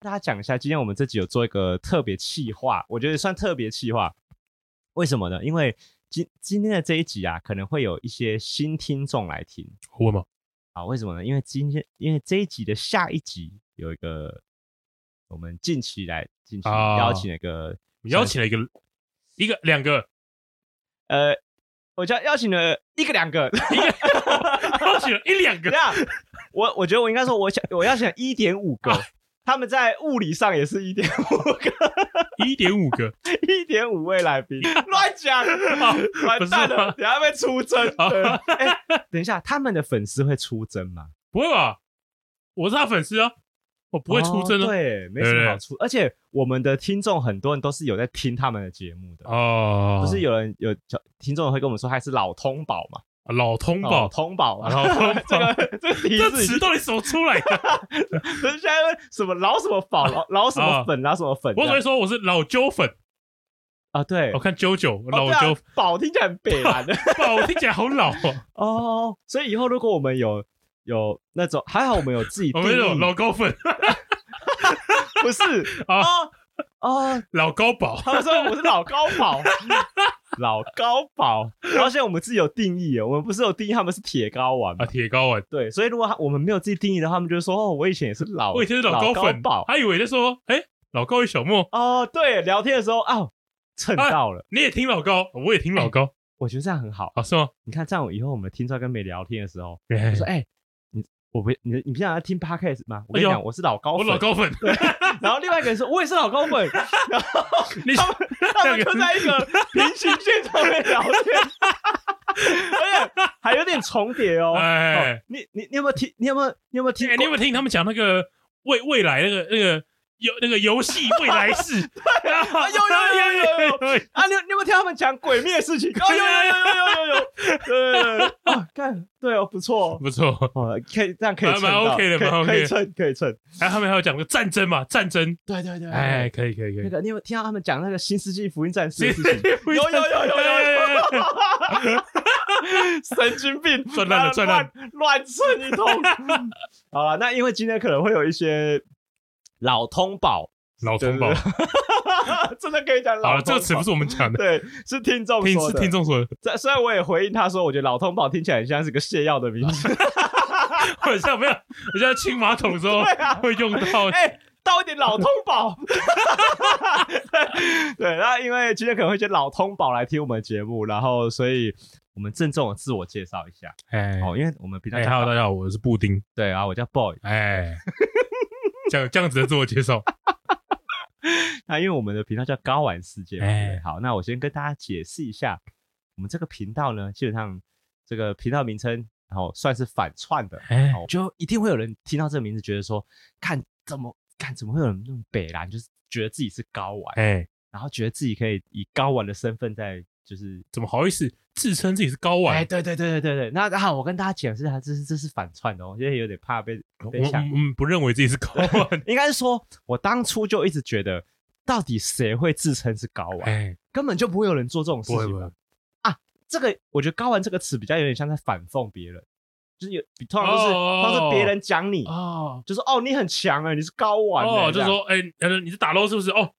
大家讲一下，今天我们这集有做一个特别企划，我觉得算特别企划。为什么呢？因为今今天的这一集啊，可能会有一些新听众来听。会吗？啊，为什么呢？因为今天，因为这一集的下一集有一个，我们近期来近期邀请了一个，啊、邀请了一个，一个两个，呃，我叫邀请了一个两个，邀请了一两个。这样，我我觉得我应该说，我想我要想一点五个。啊他们在物理上也是一点五个，一点五个，一点五位来宾，乱讲，完蛋了，等下被出征。等一下，他们的粉丝会出征吗？不会吧，我是他粉丝啊，我不会出征的、啊。哦。对，没什么好出，而且我们的听众很多人都是有在听他们的节目的。哦，不是有人有听众会跟我们说，他是老通宝嘛。老通宝，通宝，然后这个这个词到底怎么出来的？现在什么老什么宝，老老什么粉，老什么粉？我只会说我是老揪粉啊。对，我看啾啾老揪宝听起来很北蓝的，宝听起来好老 哦。所以以后如果我们有有那种，还好我们有自己，我们有老高粉，不是啊啊，老高宝，他们说我是老高宝。老高宝，然后现在我们自己有定义哦，我们不是有定义他们是铁睾丸啊，铁睾丸，对，所以如果我们没有自己定义的话，他们就会说哦，我以前也是老，我以前是老高粉，宝，他以为在说，哎，老高与小莫。哦，对，聊天的时候啊，蹭到了，你也听老高，我也听老高，我觉得这样很好。啊，是吗？你看这样以后我们听众跟美聊天的时候，我说哎。我不，你你平常在听 podcast 吗？我跟你讲，我是老高粉，我老高粉。对，然后另外一个人说，我也是老高粉。然后 他们他们就在一个平行线上面聊天，而且还有点重叠哦。哎，你你你有没有听？你有没有你有没有听？你有没有听他们讲那个未未来那个那个？有那个游戏未来式，对啊，有有有有有啊！你你有没有听他们讲鬼灭的事情？有有有有有有有，对啊，看对哦，不错不错哦，可以这样可以蛮 OK 的，蛮 OK，可以蹭可以蹭。哎，他们还有讲个战争嘛？战争，对对对，哎，可以可以可以。那个你有听到他们讲那个新世纪福音战士的事情？有有有有有有，神经病，赚烂了，赚烂乱蹭一通。好了，那因为今天可能会有一些。老通宝，老通宝，真的可以讲老。好了，这个词不是我们讲的，对，是听众说的。是听众说的。这虽然我也回应他说，我觉得老通宝听起来很像是个泻药的名字，很像没有？人家清马桶的时候会用到。哎，倒一点老通宝。对，那因为今天可能会接老通宝来听我们的节目，然后所以我们郑重的自我介绍一下。哎，哦，因为我们平常。Hello，大家好，我是布丁。对啊，我叫 Boy。哎。这样这样子的自我介绍，那因为我们的频道叫高玩世界嘛，欸、好，那我先跟大家解释一下，我们这个频道呢，基本上这个频道名称，然后算是反串的，欸、就一定会有人听到这个名字，觉得说，看怎么看怎么会有人那么北蓝，就是觉得自己是高玩，哎、欸，然后觉得自己可以以高玩的身份在。就是怎么好意思自称自己是高玩？哎，对对对对对对。那然后我跟大家解释一下，这是这是反串的，我现在有点怕被被抢。嗯，不认为自己是高玩，应该是说，我当初就一直觉得，到底谁会自称是高玩？哎，根本就不会有人做这种事情的啊。这个我觉得“高玩”这个词比较有点像在反讽别人，就是有通常都是通常是别人讲你哦，就是哦你很强啊，你是睾丸哦，就是说哎，你是打漏是不是哦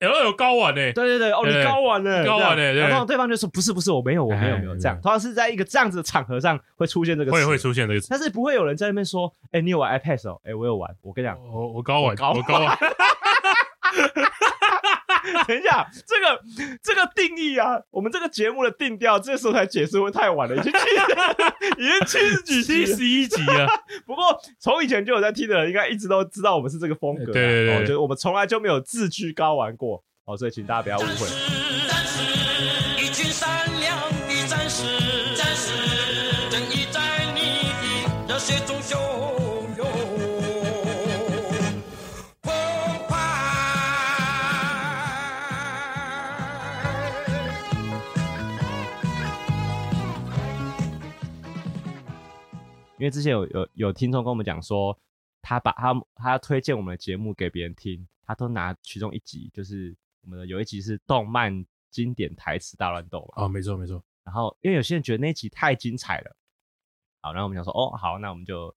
？L 有睾丸呢？对对对，哦，你睾丸呢？睾丸呢？然后对方就说不是不是，我没有我没有没有这样。通常是在一个这样子的场合上会出现这个词，会会出现这个词，但是不会有人在那边说，哎，你有玩 iPad 哦？哎，我有玩。我跟你讲，我我睾丸，我睾丸。等一下，这个这个定义啊，我们这个节目的定调，这时候才解释会太晚了，已经七 已经七十几七十一集了。不过从以前就有在听的人，应该一直都知道我们是这个风格。对对对，就是我们从来就没有自居高玩过。哦，所以请大家不要误会。战士，一群善良的战士，战士，正义在你的热血中汹因为之前有有有听众跟我们讲说，他把他他推荐我们的节目给别人听，他都拿其中一集就是。我们的有一集是动漫经典台词大乱斗嘛？哦，没错没错。然后因为有些人觉得那集太精彩了，好，然后我们想说，哦，好，那我们就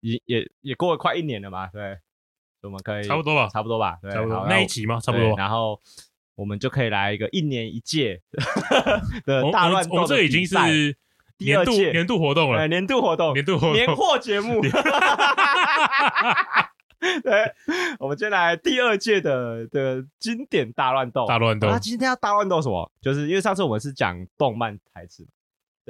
也也也过了快一年了嘛，对。我们可以差不多吧，差不多吧，对，差不多那一集嘛？差不多，然后我们就可以来一个一年一届的大乱斗。我们这已经是第二届年度活动了，年度活动，年度活动，年货节目。对，我们接下来第二届的的经典大乱斗，大乱斗。那今天要大乱斗什么？就是因为上次我们是讲动漫台词。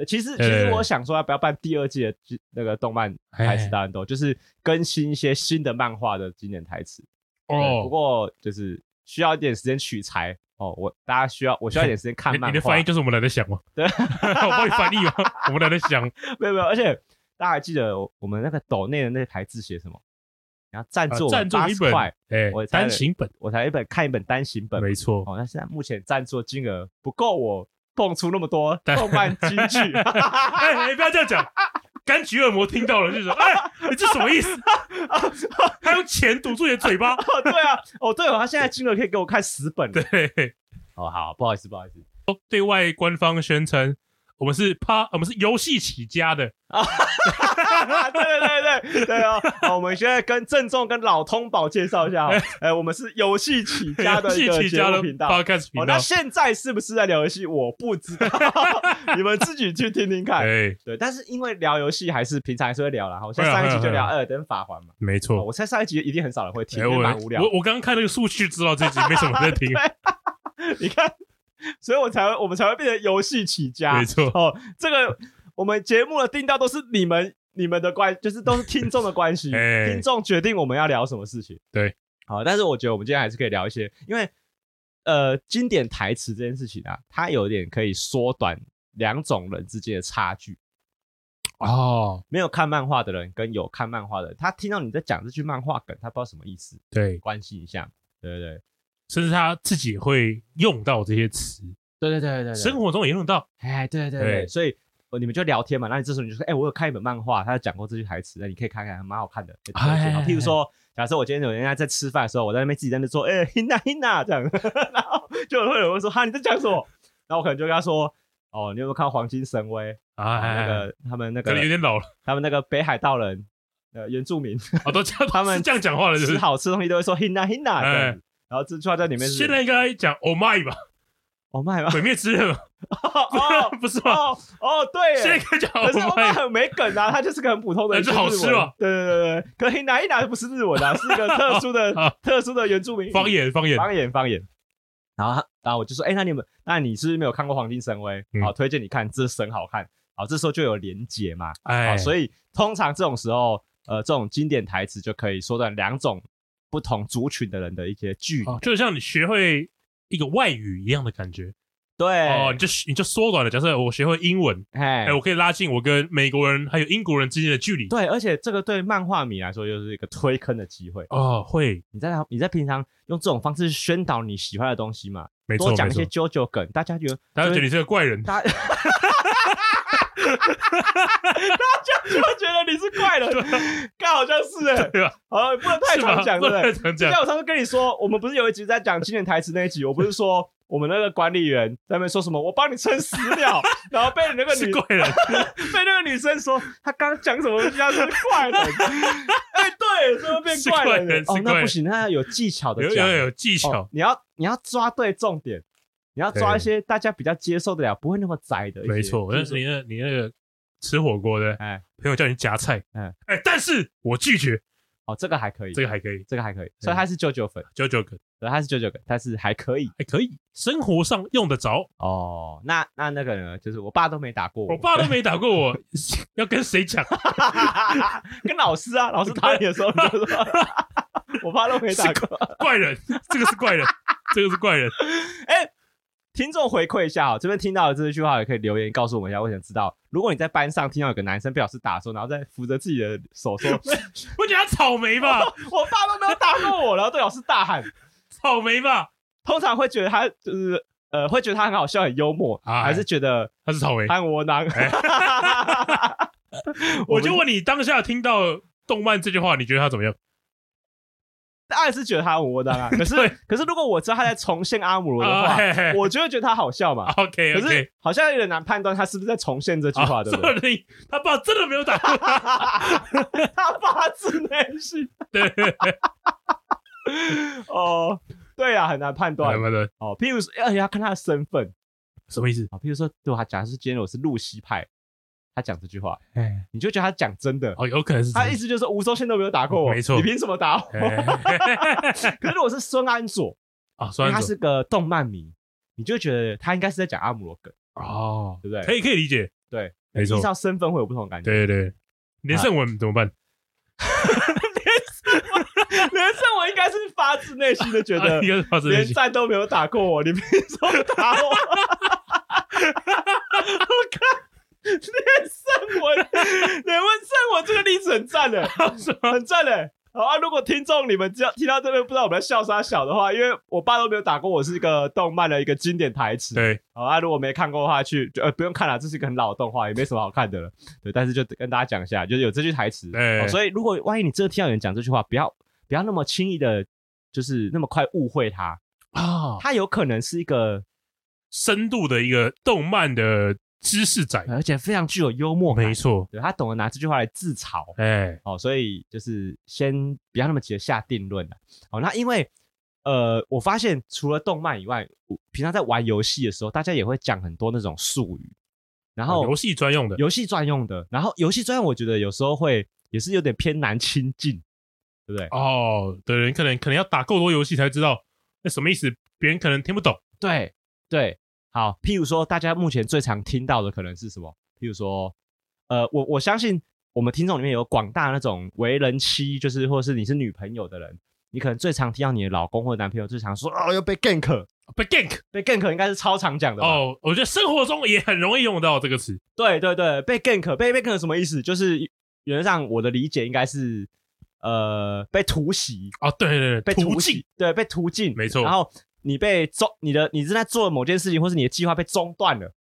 其实，其实我想说，要不要办第二季的那个动漫台词大乱斗，就是更新一些新的漫画的经典台词。哦，不过就是需要一点时间取材哦。我大家需要，我需要一点时间看漫画。你的翻译就是我们来在想吗？对，我帮你翻译吗？我们来在想。没有没有，而且大家还记得我们那个斗内的那台字写什么？然后赞助赞助一本，哎，我单行本，我才一本看一本单行本，没错。哦，那现在目前赞助金额不够我。蹦出那么多动漫金句，哎，你不要这样讲，柑橘恶魔听到了就说：“哎，你这什么意思？他用钱堵住你的嘴巴。”对啊，哦对哦，他现在金额可以给我看十本。对，哦好，不好意思，不好意思，对外官方宣称。我们是趴，我们是游戏起家的啊！对对对对对啊！我们现在跟郑重跟老通宝介绍一下，哎，我们是游戏起家的一个节目频道。哦，那现在是不是在聊游戏？我不知道，你们自己去听听看。对，但是因为聊游戏还是平常还是会聊啦。好，像上一集就聊《艾尔登法环》嘛。没错，我猜上一集一定很少人会听，蛮无聊。我我刚刚看那个数据，知道这集没什么人在听。你看。所以我才会，我们才会变成游戏起家。没错哦，这个我们节目的定调都是你们、你们的关，就是都是听众的关系。欸、听众决定我们要聊什么事情。对，好，但是我觉得我们今天还是可以聊一些，因为呃，经典台词这件事情啊，它有点可以缩短两种人之间的差距。哦，没有看漫画的人跟有看漫画的人，他听到你在讲这句漫画梗，他不知道什么意思。对，关心一下，对对对。甚至他自己会用到这些词，对对对对，生活中也用到，哎，对对对，所以你们就聊天嘛，那你这时候你就说，哎，我有看一本漫画，他讲过这句台词，那你可以看看，蛮好看的。哎譬如说，假设我今天有人家在吃饭的时候，我在那边自己在那说，哎然后就会有人说，哈，你在讲什么？然后我可能就跟他说，哦，你有没有看《黄金神威》啊？那个他们那个有点老了，他们那个北海道人，呃，原住民，我都叫他们这样讲话的，吃好吃东西都会说这样。然后这句话在里面是，现在应该讲 “Oh my” 吧，“Oh my” 吧，鬼灭之刃 哦，不是吗？哦，对，现在讲 “Oh my”，可是 “Oh my” 很没梗啊，它就是个很普通的，那就好吃嘛。对对对对，可是哪一哪不是日文啊，是一个特殊的、特殊的原住民方言，方言，方言，方言。然后，然后我就说，哎，那你们，那你是不是没有看过《黄金神威》？好，推荐你看，这神好看。好，这时候就有连结嘛。哎，所以通常这种时候，呃，这种经典台词就可以缩短两种。不同族群的人的一些距离，就像你学会一个外语一样的感觉。对，哦，你就你就缩短了。假设我学会英文，哎，我可以拉近我跟美国人还有英国人之间的距离。对，而且这个对漫画迷来说又是一个推坑的机会。哦，会，你在你在平常用这种方式宣导你喜欢的东西嘛？没错，多讲一些 JoJo 梗，大家觉得大家觉得你是个怪人。大家 就会觉得你是怪人，刚好像是哎，对吧？好，不能太常讲，对不对？就像我上次跟你说，我们不是有一集在讲经典台词那一集，我不是说我们那个管理员在那边说什么，我帮你撑十秒，然后被那个女 被那个女生说她刚刚讲什么东西，她是怪人。哎，对，怎么变怪人？哦，那不行，那要有技巧的讲，有有技巧，你要你要抓对重点。你要抓一些大家比较接受得了，不会那么窄的。没错，但是你那，你那个吃火锅的，哎，朋友叫你夹菜，哎，哎，但是我拒绝。哦，这个还可以，这个还可以，这个还可以，所以他是九九粉，九九粉，对，他是九九粉，但是还可以，还可以，生活上用得着。哦，那那那个呢？就是我爸都没打过我，我爸都没打过我，要跟谁讲？跟老师啊，老师打你的时候你就说，我爸都没打过。怪人，这个是怪人，这个是怪人。哎。听众回馈一下啊，这边听到的这句话也可以留言告诉我们一下。我想知道，如果你在班上听到有个男生被老师打的时候，然后再扶着自己的手说：“不觉得他草莓吧？” 我爸都没有打过我，然后对老师大喊：“草莓吧？”通常会觉得他就是呃，会觉得他很好笑、很幽默，啊、还是觉得他是草莓、很窝囊？我就问你，当下听到动漫这句话，你觉得他怎么样？当然是觉得他很窝囊啊，可是可是如果我知道他在重现阿姆罗的话，我就会觉得他好笑嘛。OK，可是好像有点难判断他是不是在重现这句话，对不对？他爸真的没有打过他，他发自内心。对，哦，对啊，很难判断。哦，譬如说，而且要看他的身份，什么意思？啊，譬如说，对他假设今天我是露西派，他讲这句话，哎，你就觉得他讲真的。哦，有可能是。他意思就是吴宗宪都没有打过我，没错。你凭什么打我？可是如果是孙安佐啊，孙安佐他是个动漫迷，你就觉得他应该是在讲阿姆罗梗哦，对不对？可以可以理解，对，没错。依照身份会有不同的感觉。对对对，连胜文怎么办？连胜文应该是发自内心的觉得，连战都没有打过我，你凭什么打我？我看 连胜文，连胜文这个例子很赞的，很赞的。好啊，如果听众你们只要听到这边不知道我们在笑啥小的话，因为我爸都没有打过我，是一个动漫的一个经典台词。对，好啊，如果没看过的话，去就呃不用看了，这是一个很老的动画，也没什么好看的了。对，但是就跟大家讲一下，就是有这句台词。对，所以如果万一你真的听到有人讲这句话，不要不要那么轻易的，就是那么快误会他啊，他有可能是一个深度的一个动漫的。知识仔，而且非常具有幽默感。没错，对，他懂得拿这句话来自嘲。哎、欸，哦，所以就是先不要那么急着下定论了。哦，那因为呃，我发现除了动漫以外，我平常在玩游戏的时候，大家也会讲很多那种术语，然后游戏专用的，游戏专用的，然后游戏专用，我觉得有时候会也是有点偏难亲近，对不对？哦，对，人可能可能要打够多游戏才知道那什么意思，别人可能听不懂。对，对。好，譬如说，大家目前最常听到的可能是什么？譬如说，呃，我我相信我们听众里面有广大那种为人妻，就是或者是你是女朋友的人，你可能最常听到你的老公或者男朋友最常说，哦，又被 gank，被 gank，被 gank 应该是超常讲的哦。我觉得生活中也很容易用到这个词。对对对，被 gank，被被 gank 什么意思？就是原则上我的理解应该是，呃，被突袭。哦，对对对，被突袭，对，被突进，没错。然后。你被中，你的你正在做某件事情，或是你的计划被中断了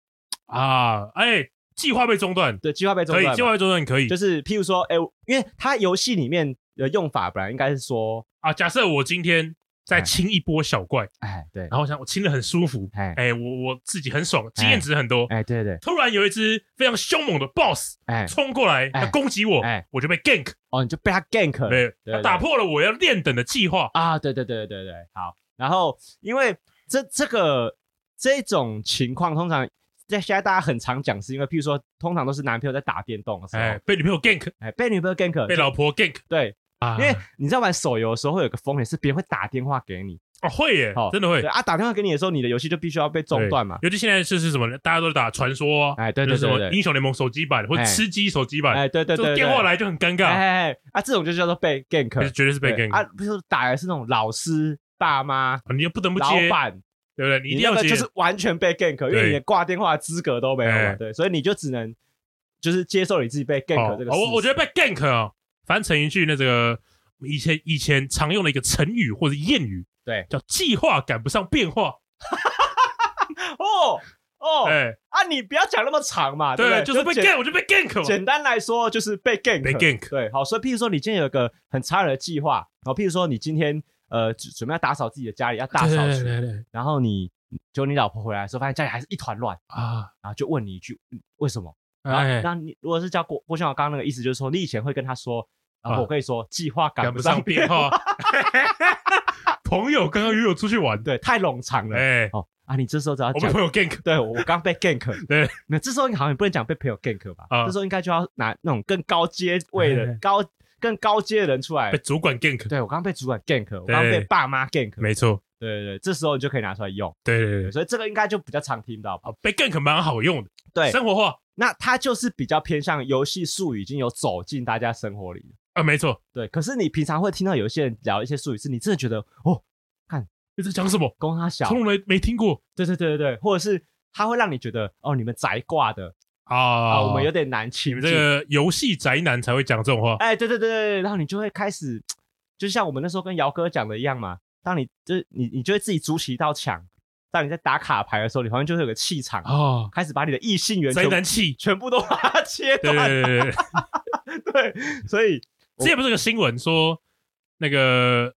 啊！哎、欸，计划被中断，对，计划被中断，可以，计划被中断可以。就是譬如说，哎、欸，因为它游戏里面的用法本来应该是说啊，假设我今天在清一波小怪，哎，对，然后我想我清的很舒服，哎，哎，我我自己很爽，经验值很多，哎，对对，突然有一只非常凶猛的 BOSS，哎，冲过来要攻击我，哎，我就被 gank，哦，你就被他 gank 了，对，他打破了我要练等的计划啊，对对对对对对，好，然后因为。这这个这种情况，通常在现在大家很常讲，是因为譬如说，通常都是男朋友在打电动的时候，哎，被女朋友 gank，哎，被女朋友 gank，被老婆 gank，对啊，因为你在玩手游的时候，会有个风险是别人会打电话给你哦，会耶，哦，真的会啊，打电话给你的时候，你的游戏就必须要被中断嘛。尤其现在是是什么？大家都打传说，哎，对对对，什么英雄联盟手机版或者吃鸡手机版，哎，对对对，电话来就很尴尬，哎哎，啊，这种就叫做被 gank，绝对是被 gank 啊，比如说打的是那种老师、爸妈，你又不得不接，老板。对不对？你一定要接，就是完全被 gank，因为你连挂电话的资格都没有嘛。对，所以你就只能就是接受你自己被 gank 这个。我我觉得被 gank 啊，翻成一句那个以前以前常用的一个成语或者谚语，对，叫计划赶不上变化。哦哦，哎啊，你不要讲那么长嘛，对不对？就是被 gank，我就被 gank。简单来说就是被 gank，被 gank。对，好，所以譬如说你今天有一个很差人的计划，然后譬如说你今天。呃，准备要打扫自己的家里，要大扫除。对对对。然后你就你老婆回来的时候，发现家里还是一团乱啊，然后就问你一句，为什么？然后你如果是叫郭郭像我刚刚那个意思，就是说你以前会跟他说，我可以说计划赶不上变化。朋友刚刚约我出去玩，对，太冗长了。哎，哦啊，你这时候只要讲朋友 gank，对我刚被 gank，对，那这时候你好像也不能讲被朋友 gank 吧？这时候应该就要拿那种更高阶位的高。更高阶的人出来，被主管 gank，对，我刚刚被主管 gank，我刚刚被爸妈 gank，没错，对对对，这时候你就可以拿出来用，对对对，所以这个应该就比较常听到。吧。被 gank 蛮好用的，对，生活化，那它就是比较偏向游戏术语，已经有走进大家生活里了。啊，没错，对。可是你平常会听到有一些人聊一些术语，是你真的觉得哦，看你在讲什么，公他小，从来没听过，对对对对对，或者是他会让你觉得哦，你们宅挂的。啊、哦，我们有点难听。你们这个游戏宅男才会讲这种话。哎，对对对对，然后你就会开始，就像我们那时候跟姚哥讲的一样嘛。当你就是你，你就会自己筑起一道墙。当你在打卡牌的时候，你好像就会有个气场哦，开始把你的异性缘宅男气全部都把它切断。对对对对，对，所以这也不是个新闻说那个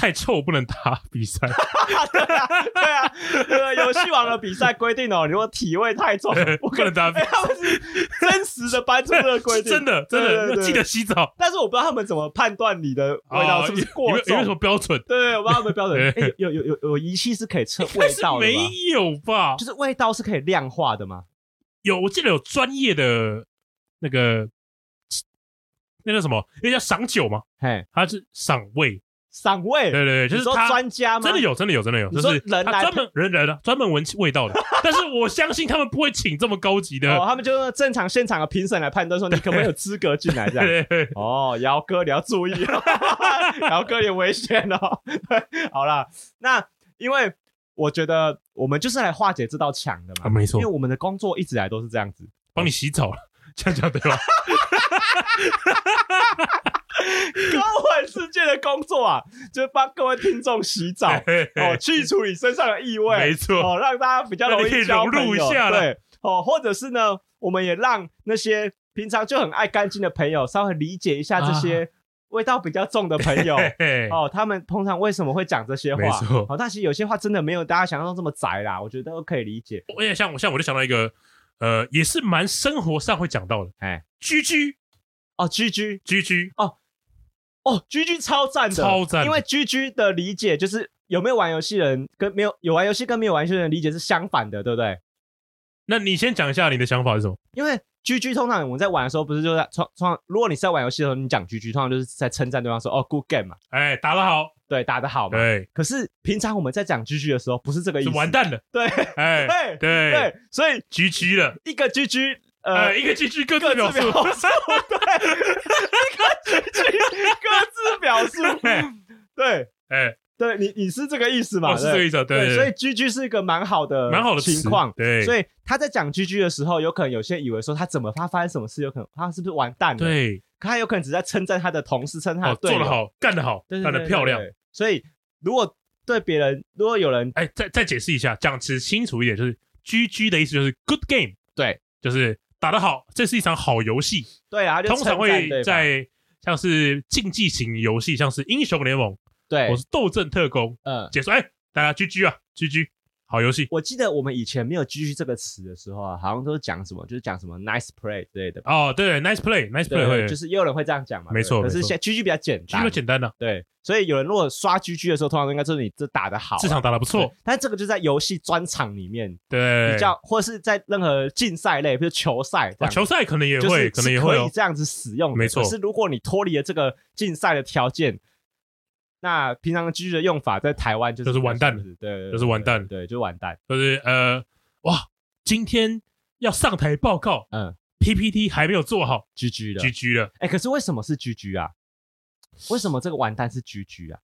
太臭不能打比赛。对啊，对啊，游戏王的比赛规定哦，如果体味太重，不能打比赛。他们是真实的搬出这个规定，真的，真的记得洗澡。但是我不知道他们怎么判断你的味道是不是过重，有没有什么标准？对，我不知道他们标准。哎，有有有有仪器是可以测味道的吗？没有吧？就是味道是可以量化的吗？有，我记得有专业的那个。那叫什么？那叫赏酒吗？嘿，它是赏味，赏味。对对对，就是说专家吗？真的有，真的有，真的有，就是人来专门人来的，专门闻味道的。但是我相信他们不会请这么高级的，哦，他们就正常现场的评审来判断说你可不可以有资格进来这样。哦，姚哥你要注意哦，姚哥也危险哦。对，好啦，那因为我觉得我们就是来化解这道墙的嘛，没错，因为我们的工作一直来都是这样子，帮你洗澡了，这样讲对吧？高玩世界的工作啊，就是帮各位听众洗澡 哦，去除你身上的异味，没错。哦，让大家比较容易交融入一下，对。哦，或者是呢，我们也让那些平常就很爱干净的朋友稍微理解一下这些味道比较重的朋友 哦，他们通常为什么会讲这些话？没错，哦，但其实有些话真的没有大家想象中这么宅啦，我觉得都可以理解。我也像我像我就想到一个，呃，也是蛮生活上会讲到的，哎。居居。哦居居。居居。哦哦，G G 超赞的，超赞！因为 G G 的理解就是有没有玩游戏人跟没有有玩游戏跟没有玩游戏的人理解是相反的，对不对？那你先讲一下你的想法是什么？因为 G G 通常我们在玩的时候，不是就在创创，如果你是在玩游戏的时候，你讲 G G，通常就是在称赞对方说哦，good game 嘛，哎，打得好，对，打得好嘛，对。可是平常我们在讲 G G 的时候，不是这个意思，完蛋了，对，哎，对对对，所以 G G 了，一个 G G。呃，一个 GG 各自表述，对，一个 GG 各自表述，对，哎，对你你是这个意思吗？是这个意思，对，所以 GG 是一个蛮好的、蛮好的情况，对，所以他在讲 GG 的时候，有可能有些人以为说他怎么他发生什么事，有可能他是不是完蛋了？对，他有可能只在称赞他的同事，称赞他做得好，干得好，干得漂亮。所以如果对别人，如果有人，哎，再再解释一下，讲词清楚一点，就是 GG 的意思就是 Good Game，对，就是。打得好，这是一场好游戏。对啊，通常会在像是竞技型游戏，像是英雄联盟，对，我是斗阵特工，嗯，解说，哎，大家 GG 啊，GG。好游戏，我记得我们以前没有 “GG” 这个词的时候啊，好像都是讲什么，就是讲什么 “nice play” 之类的。哦，对，“nice play”，“nice play” 会，就是也有人会这样讲嘛。没错，可是现在 “GG” 比较简单，比较简单的。对，所以有人如果刷 “GG” 的时候，通常应该就是你这打得好，这场打的不错。但这个就在游戏专场里面，对，比较或者是在任何竞赛类，比如球赛，球赛可能也会，可能也会这样子使用。没错，可是如果你脱离了这个竞赛的条件。那平常 GG 的用法在台湾就是完蛋了，对，就是完蛋，对，就完蛋，就是呃，哇，今天要上台报告，嗯，PPT 还没有做好，GG 了，GG 了，哎，可是为什么是 GG 啊？为什么这个完蛋是 GG 啊？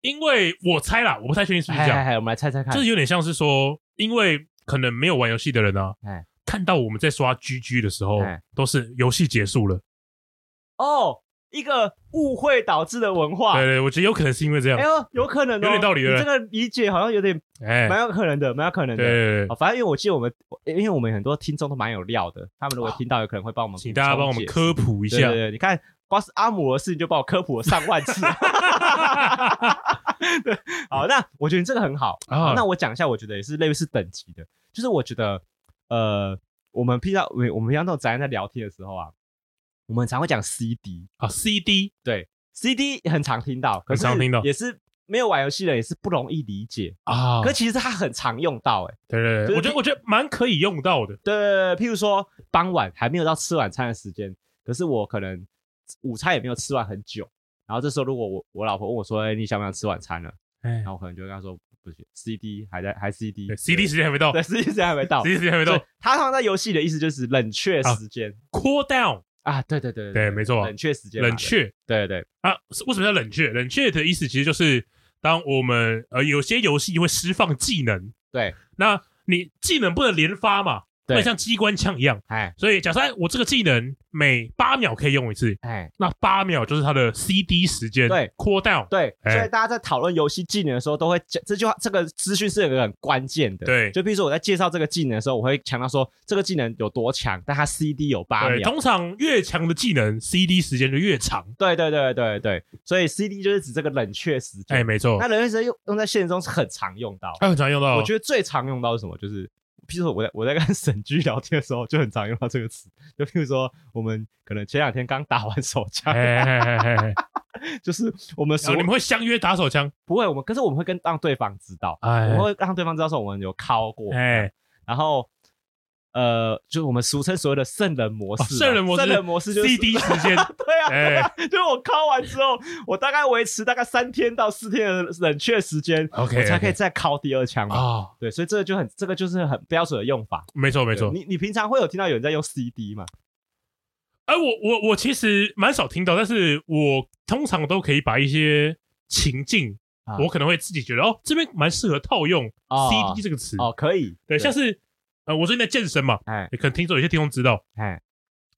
因为我猜啦，我不太确定是不是这样，我们来猜猜看，就是有点像是说，因为可能没有玩游戏的人啊，哎，看到我们在刷 GG 的时候，都是游戏结束了，哦。一个误会导致的文化，对对，我觉得有可能是因为这样。哎呦，有可能哦，有点道理。你这个理解好像有点，哎，蛮有可能的，蛮有可能的。对，反正因为我记得我们，因为我们很多听众都蛮有料的，他们如果听到，有可能会帮我们，请大家帮我们科普一下。对，你看，光是阿姆的事情就帮我科普了上万次。对，好，那我觉得这个很好。那我讲一下，我觉得也是类似等级的，就是我觉得，呃，我们平常我我们平常那种宅人在聊天的时候啊。我们常会讲 CD 啊，CD 对，CD 很常听到，很常听到，也是没有玩游戏的，也是不容易理解啊。可其实它很常用到，哎，对对对，我觉得我觉得蛮可以用到的。对，譬如说傍晚还没有到吃晚餐的时间，可是我可能午餐也没有吃完很久，然后这时候如果我我老婆问我说，哎，你想不想吃晚餐了？哎，然后我可能就会跟她说，不行，CD 还在，还 CD，CD 时间还没到，对，CD 时间还没到，CD 时间还没到。它放在游戏的意思就是冷却时间，cool down。啊，对对对对，没错，冷却时间，冷却，对对啊，为什么叫冷却？冷却的意思其实就是当我们呃有些游戏会释放技能，对，那你技能不能连发嘛？会像机关枪一样。哎，所以假设我这个技能每八秒可以用一次，哎，那八秒就是它的 CD 时间。对，cool down。对，所以大家在讨论游戏技能的时候，都会讲这句话，这个资讯是有个很关键的。对，就比如说我在介绍这个技能的时候，我会强调说这个技能有多强，但它 CD 有八秒。通常越强的技能，CD 时间就越长。对对对对对，所以 CD 就是指这个冷却时间。哎，没错。那冷却时间用用在现实中是很常用到，它很常用到。我觉得最常用到是什么？就是。譬如说我在我在跟沈居聊天的时候，就很常用到这个词。就譬如说，我们可能前两天刚打完手枪，就是我们你们会相约打手枪？不会，我们可是我们会跟让对方知道，我们会让对方知道说我们有敲过，然后。呃，就是我们俗称所谓的圣人模式，圣人模式，圣人模式就是 CD 时间，对啊，欸、就是我敲完之后，我大概维持大概三天到四天的冷却时间，OK，我才可以再敲第二枪嘛。哦，对，所以这个就很，这个就是很标准的用法。没错，没错。你你平常会有听到有人在用 CD 吗？哎、呃，我我我其实蛮少听到，但是我通常都可以把一些情境，啊、我可能会自己觉得哦，这边蛮适合套用 CD 这个词哦，可以，对像是。呃，我最近在健身嘛，哎，可能听说有些听众知道，哎，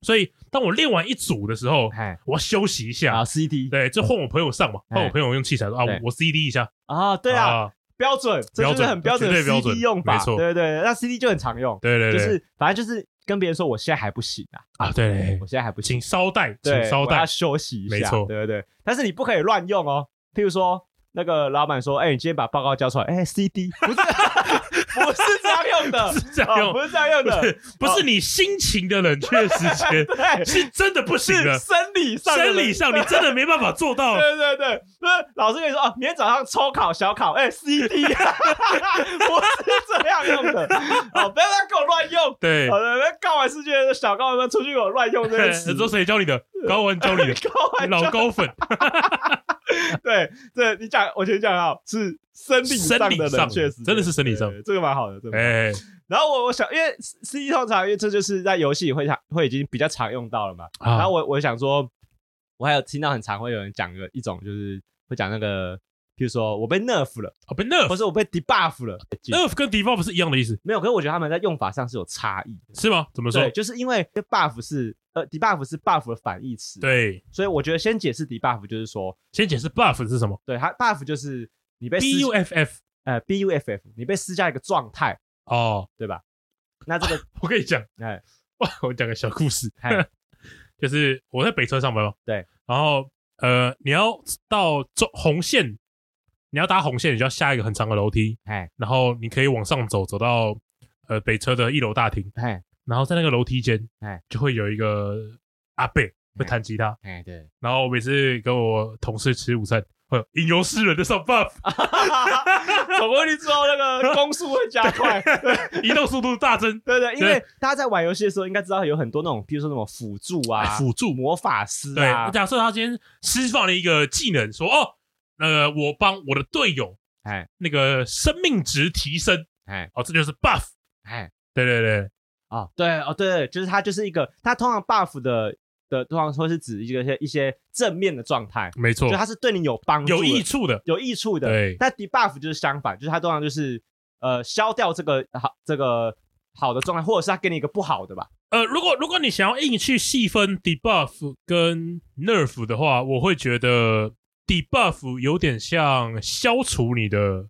所以当我练完一组的时候，哎，我要休息一下，啊，CD，对，就换我朋友上嘛，换我朋友用器材说啊，我 CD 一下，啊，对啊，标准，标准，很标准的 CD 用法，没错，对对，那 CD 就很常用，对对，就是反正就是跟别人说我现在还不行啊，啊，对，我现在还不行，请稍待，请稍待，休息一下，没错，对对对，但是你不可以乱用哦，譬如说。那个老板说：“哎、欸，你今天把报告交出来。欸”哎，CD 不是，不是这样用的，不是这样用，不是这样用的，不是你心情的冷却时间，对，是真的不行的，生理上，生理上你真的没办法做到。对对对，不是老师跟你说哦，明天早上抽考小考，哎、欸、，CD 不是这样用的，好，不要再给我乱用。对，好的，那高玩世界的小高们出去给我乱用这个词，这谁教你的？高玩教你的，高玩老高粉。对，对你讲，我觉得讲好是生理上的冷却时，真的是生理上，这个蛮好的，哎。然后我我想，因为 CD 通常，因为这就是在游戏会常会已经比较常用到了嘛。然后我我想说，我还有听到很常会有人讲个一种，就是会讲那个，譬如说我被 nerf 了，我被 nerf，或者我被 debuff 了，nerf 跟 debuff 是一样的意思？没有，可是我觉得他们在用法上是有差异，是吗？怎么说？对，就是因为 buff 是。呃，debuff 是 buff 的反义词，对，所以我觉得先解释 debuff 就是说，先解释 buff 是什么？对，它 buff 就是你被 buff，呃，buff，你被施加一个状态，哦，对吧？那这个 我跟你讲，哎，我讲个小故事，就是我在北车上班嘛，对，然后呃，你要到中红线，你要搭红线，你就要下一个很长的楼梯，哎，然后你可以往上走，走到呃北车的一楼大厅，哎。然后在那个楼梯间，哎，就会有一个阿伯会弹吉他，哎，对。然后我每次跟我同事吃午餐，会有吟游诗人的上 buff，走过去之后，那个攻速会加快，移动速度大增，对对。因为大家在玩游戏的时候，应该知道有很多那种，比如说那种辅助啊，辅助魔法师啊。对，假设他今天释放了一个技能，说哦，那个我帮我的队友，哎，那个生命值提升，哎，哦，这就是 buff，哎，对对对。哦，对哦，对，就是它就是一个，它通常 buff 的的通常说是指一个些一些正面的状态，没错，就它是对你有帮助、有益处的、有益处的。对，但 debuff 就是相反，就是它通常就是呃消掉这个好这个好的状态，或者是它给你一个不好的吧。呃，如果如果你想要硬去细分 debuff 跟 nerf 的话，我会觉得 debuff 有点像消除你的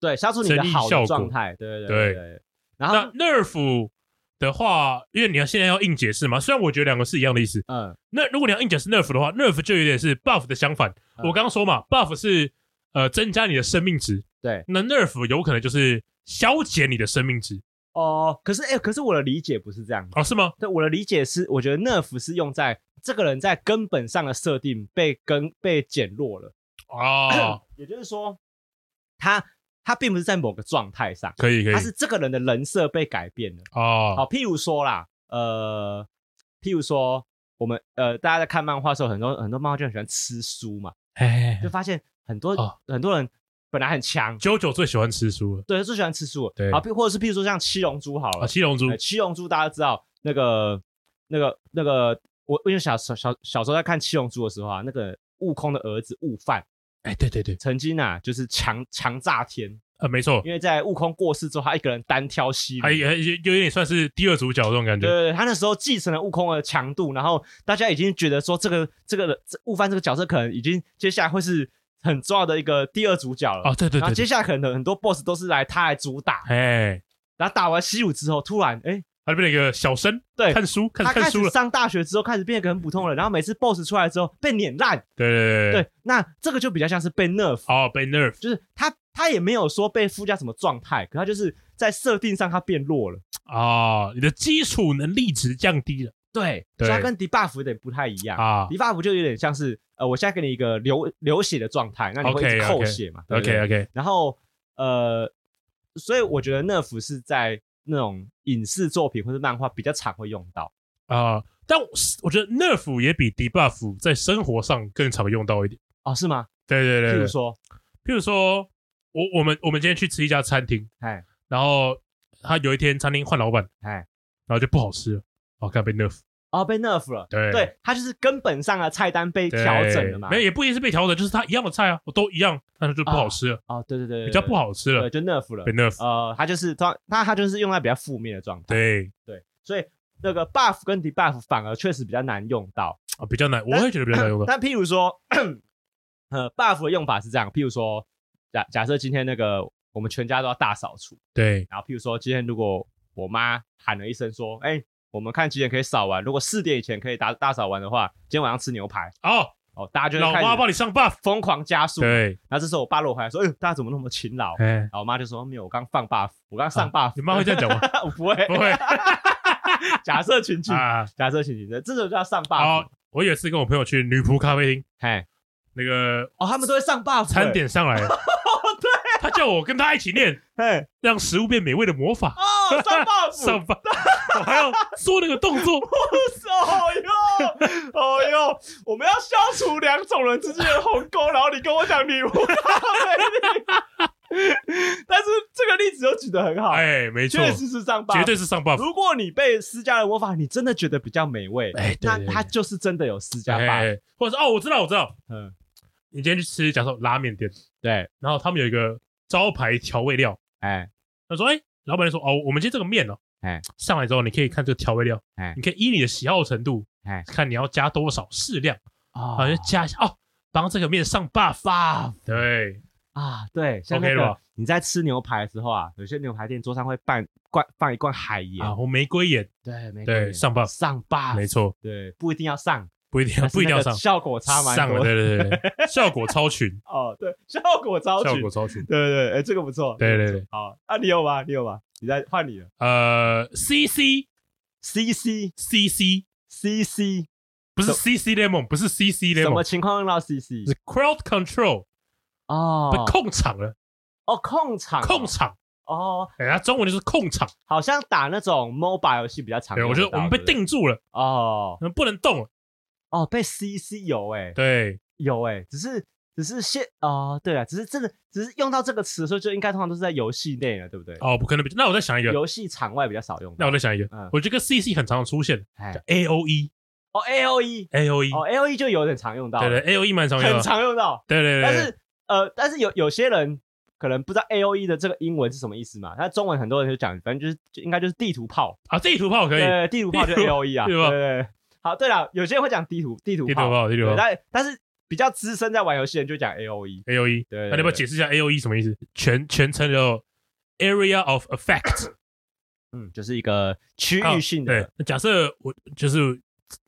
对，消除你的好的状态，对对对对。然后 nerf 的话，因为你要现在要硬解释嘛，虽然我觉得两个是一样的意思。嗯，那如果你要硬解释 nerf 的话，nerf 就有点是 buff 的相反。嗯、我刚刚说嘛，buff 是呃增加你的生命值，对，那 nerf 有可能就是消减你的生命值。哦，可是哎、欸，可是我的理解不是这样。哦，是吗？对，我的理解是，我觉得 nerf 是用在这个人在根本上的设定被跟被减弱了。哦，也就是说，他。他并不是在某个状态上，可以可以，他是这个人的人设被改变了哦。好，譬如说啦，呃，譬如说我们呃，大家在看漫画的时候，很多很多漫画就很喜欢吃书嘛，嘿嘿嘿就发现很多、哦、很多人本来很强，JoJo 最喜欢吃书了，对，最喜欢吃书了，对。好，或者是譬如说像七龙珠好了，啊、七龙珠，七龙珠大家知道那个那个那个，我因为小小小小时候在看七龙珠的时候啊，那个悟空的儿子悟饭。哎，对对对，曾经啊，就是强强炸天，呃，没错，因为在悟空过世之后，他一个人单挑西还有有有点算是第二主角这种感觉。对对对，他那时候继承了悟空的强度，然后大家已经觉得说这个这个悟饭这个角色可能已经接下来会是很重要的一个第二主角了。哦，对对对，然后接下来可能很多 BOSS 都是来他来主打。哎，然后打完西武之后，突然哎。他就变成一个小生，对，看书，看书上大学之后，开始变得很普通人，然后每次 BOSS 出来之后被碾烂。对对对对，那这个就比较像是被 nerf 哦，被 nerf，就是他他也没有说被附加什么状态，可他就是在设定上他变弱了啊，你的基础能力值降低了。对，所以它跟 debuff 有点不太一样啊，debuff 就有点像是呃，我现在给你一个流流血的状态，那你会一直扣血嘛？OK OK，然后呃，所以我觉得 nerf 是在。那种影视作品或者漫画比较常会用到啊、呃，但我，我觉得 nerf 也比 debuff 在生活上更常用到一点哦，是吗？对对对，譬如说，譬如说，我我们我们今天去吃一家餐厅，哎，然后他有一天餐厅换老板，哎，然后就不好吃了，哦，看被 nerf。哦，被 nerf 了，对，对，它就是根本上的菜单被调整了嘛，没有，也不一定是被调整，就是它一样的菜啊，我都一样，但是就不好吃了，哦，对对对，比较不好吃了，对，就 nerf 了，被 nerf，呃，它就是它，那它就是用在比较负面的状态，对对，所以那个 buff 跟 debuff 反而确实比较难用到啊，比较难，我会觉得比较难用到。但譬如说，呃，buff 的用法是这样，譬如说，假假设今天那个我们全家都要大扫除，对，然后譬如说今天如果我妈喊了一声说，哎。我们看几点可以扫完？如果四点以前可以打大扫完的话，今天晚上吃牛排哦哦，大家就老妈帮你上 buff，疯狂加速。对，然后这时候我爸落回来说：“哎呦，大家怎么那么勤劳？”然后我妈就说：“没有，我刚放 buff，我刚上 buff。”你妈会这样讲吗？我 不会，不会。假设情景啊，假设情景，这这就叫上 buff。我有一次跟我朋友去女仆咖啡厅，嘿，那个哦，他们都会上 buff，餐点上来，对，他叫我跟他一起念，哎，让食物变美味的魔法。哦，上 buff，上 buff。我还要做那个动作，哦哟，哦哟，我们要消除两种人之间的鸿沟，然后你跟我讲女巫，但是这个例子又举得很好，哎，没错，确实是上 buff，绝对是上 buff。如果你被施加了魔法，你真的觉得比较美味，哎，那他就是真的有施加 buff，或者是哦，我知道，我知道，嗯，你今天去吃，假设拉面店，对，然后他们有一个招牌调味料，哎，他说，哎，老板就说，哦，我们今天这个面哦。哎，上来之后你可以看这个调味料，哎，你可以依你的喜好程度，哎，看你要加多少适量，啊，就加一下哦，帮这个面上 buff，对，啊，对，OK 了。你在吃牛排的时候啊，有些牛排店桌上会放罐放一罐海盐。啊，或玫瑰盐，对，对，上 buff，上 buff，没错，对，不一定要上，不一定要，不一定要上，效果差蛮多，上了，对对对，效果超群，哦，对，效果超群，效果超群，对对对，哎，这个不错，对对对，好，啊，你有吗？你有吗？你再换你了，呃，C C C C C C C C，不是 C C Lemon，不是 C C Lemon，什么情况用到 C C？是 Crowd Control 哦，被控场了，哦，控场，控场，哦，哎，它中文就是控场，好像打那种 mobile 游戏比较常用。对，我觉得我们被定住了，哦，不能动了，哦，被 C C 有哎，对，有哎，只是。只是现哦，对啊，只是真的，只是用到这个词的时候，就应该通常都是在游戏内了，对不对？哦，不可能，那我再想一个，游戏场外比较少用。那我再想一个，嗯，我觉得 C C 很常出现，叫 A O E。哦，A O E，A O E，哦，A O E 就有点常用到，对对，A O E 蛮常用，很常用到，对对对。但是呃，但是有有些人可能不知道 A O E 的这个英文是什么意思嘛？他中文很多人就讲，反正就是应该就是地图炮啊，地图炮可以，对，地图炮就 A O E 啊，对对对。好，对了，有些人会讲地图地图地图炮，地图炮，但但是。比较资深在玩游戏的人就讲 A O E，A O E，对，那你要不要解释一下 A O E 什么意思？全全称叫 Area of Effect，嗯，就是一个区域性的。对，假设我就是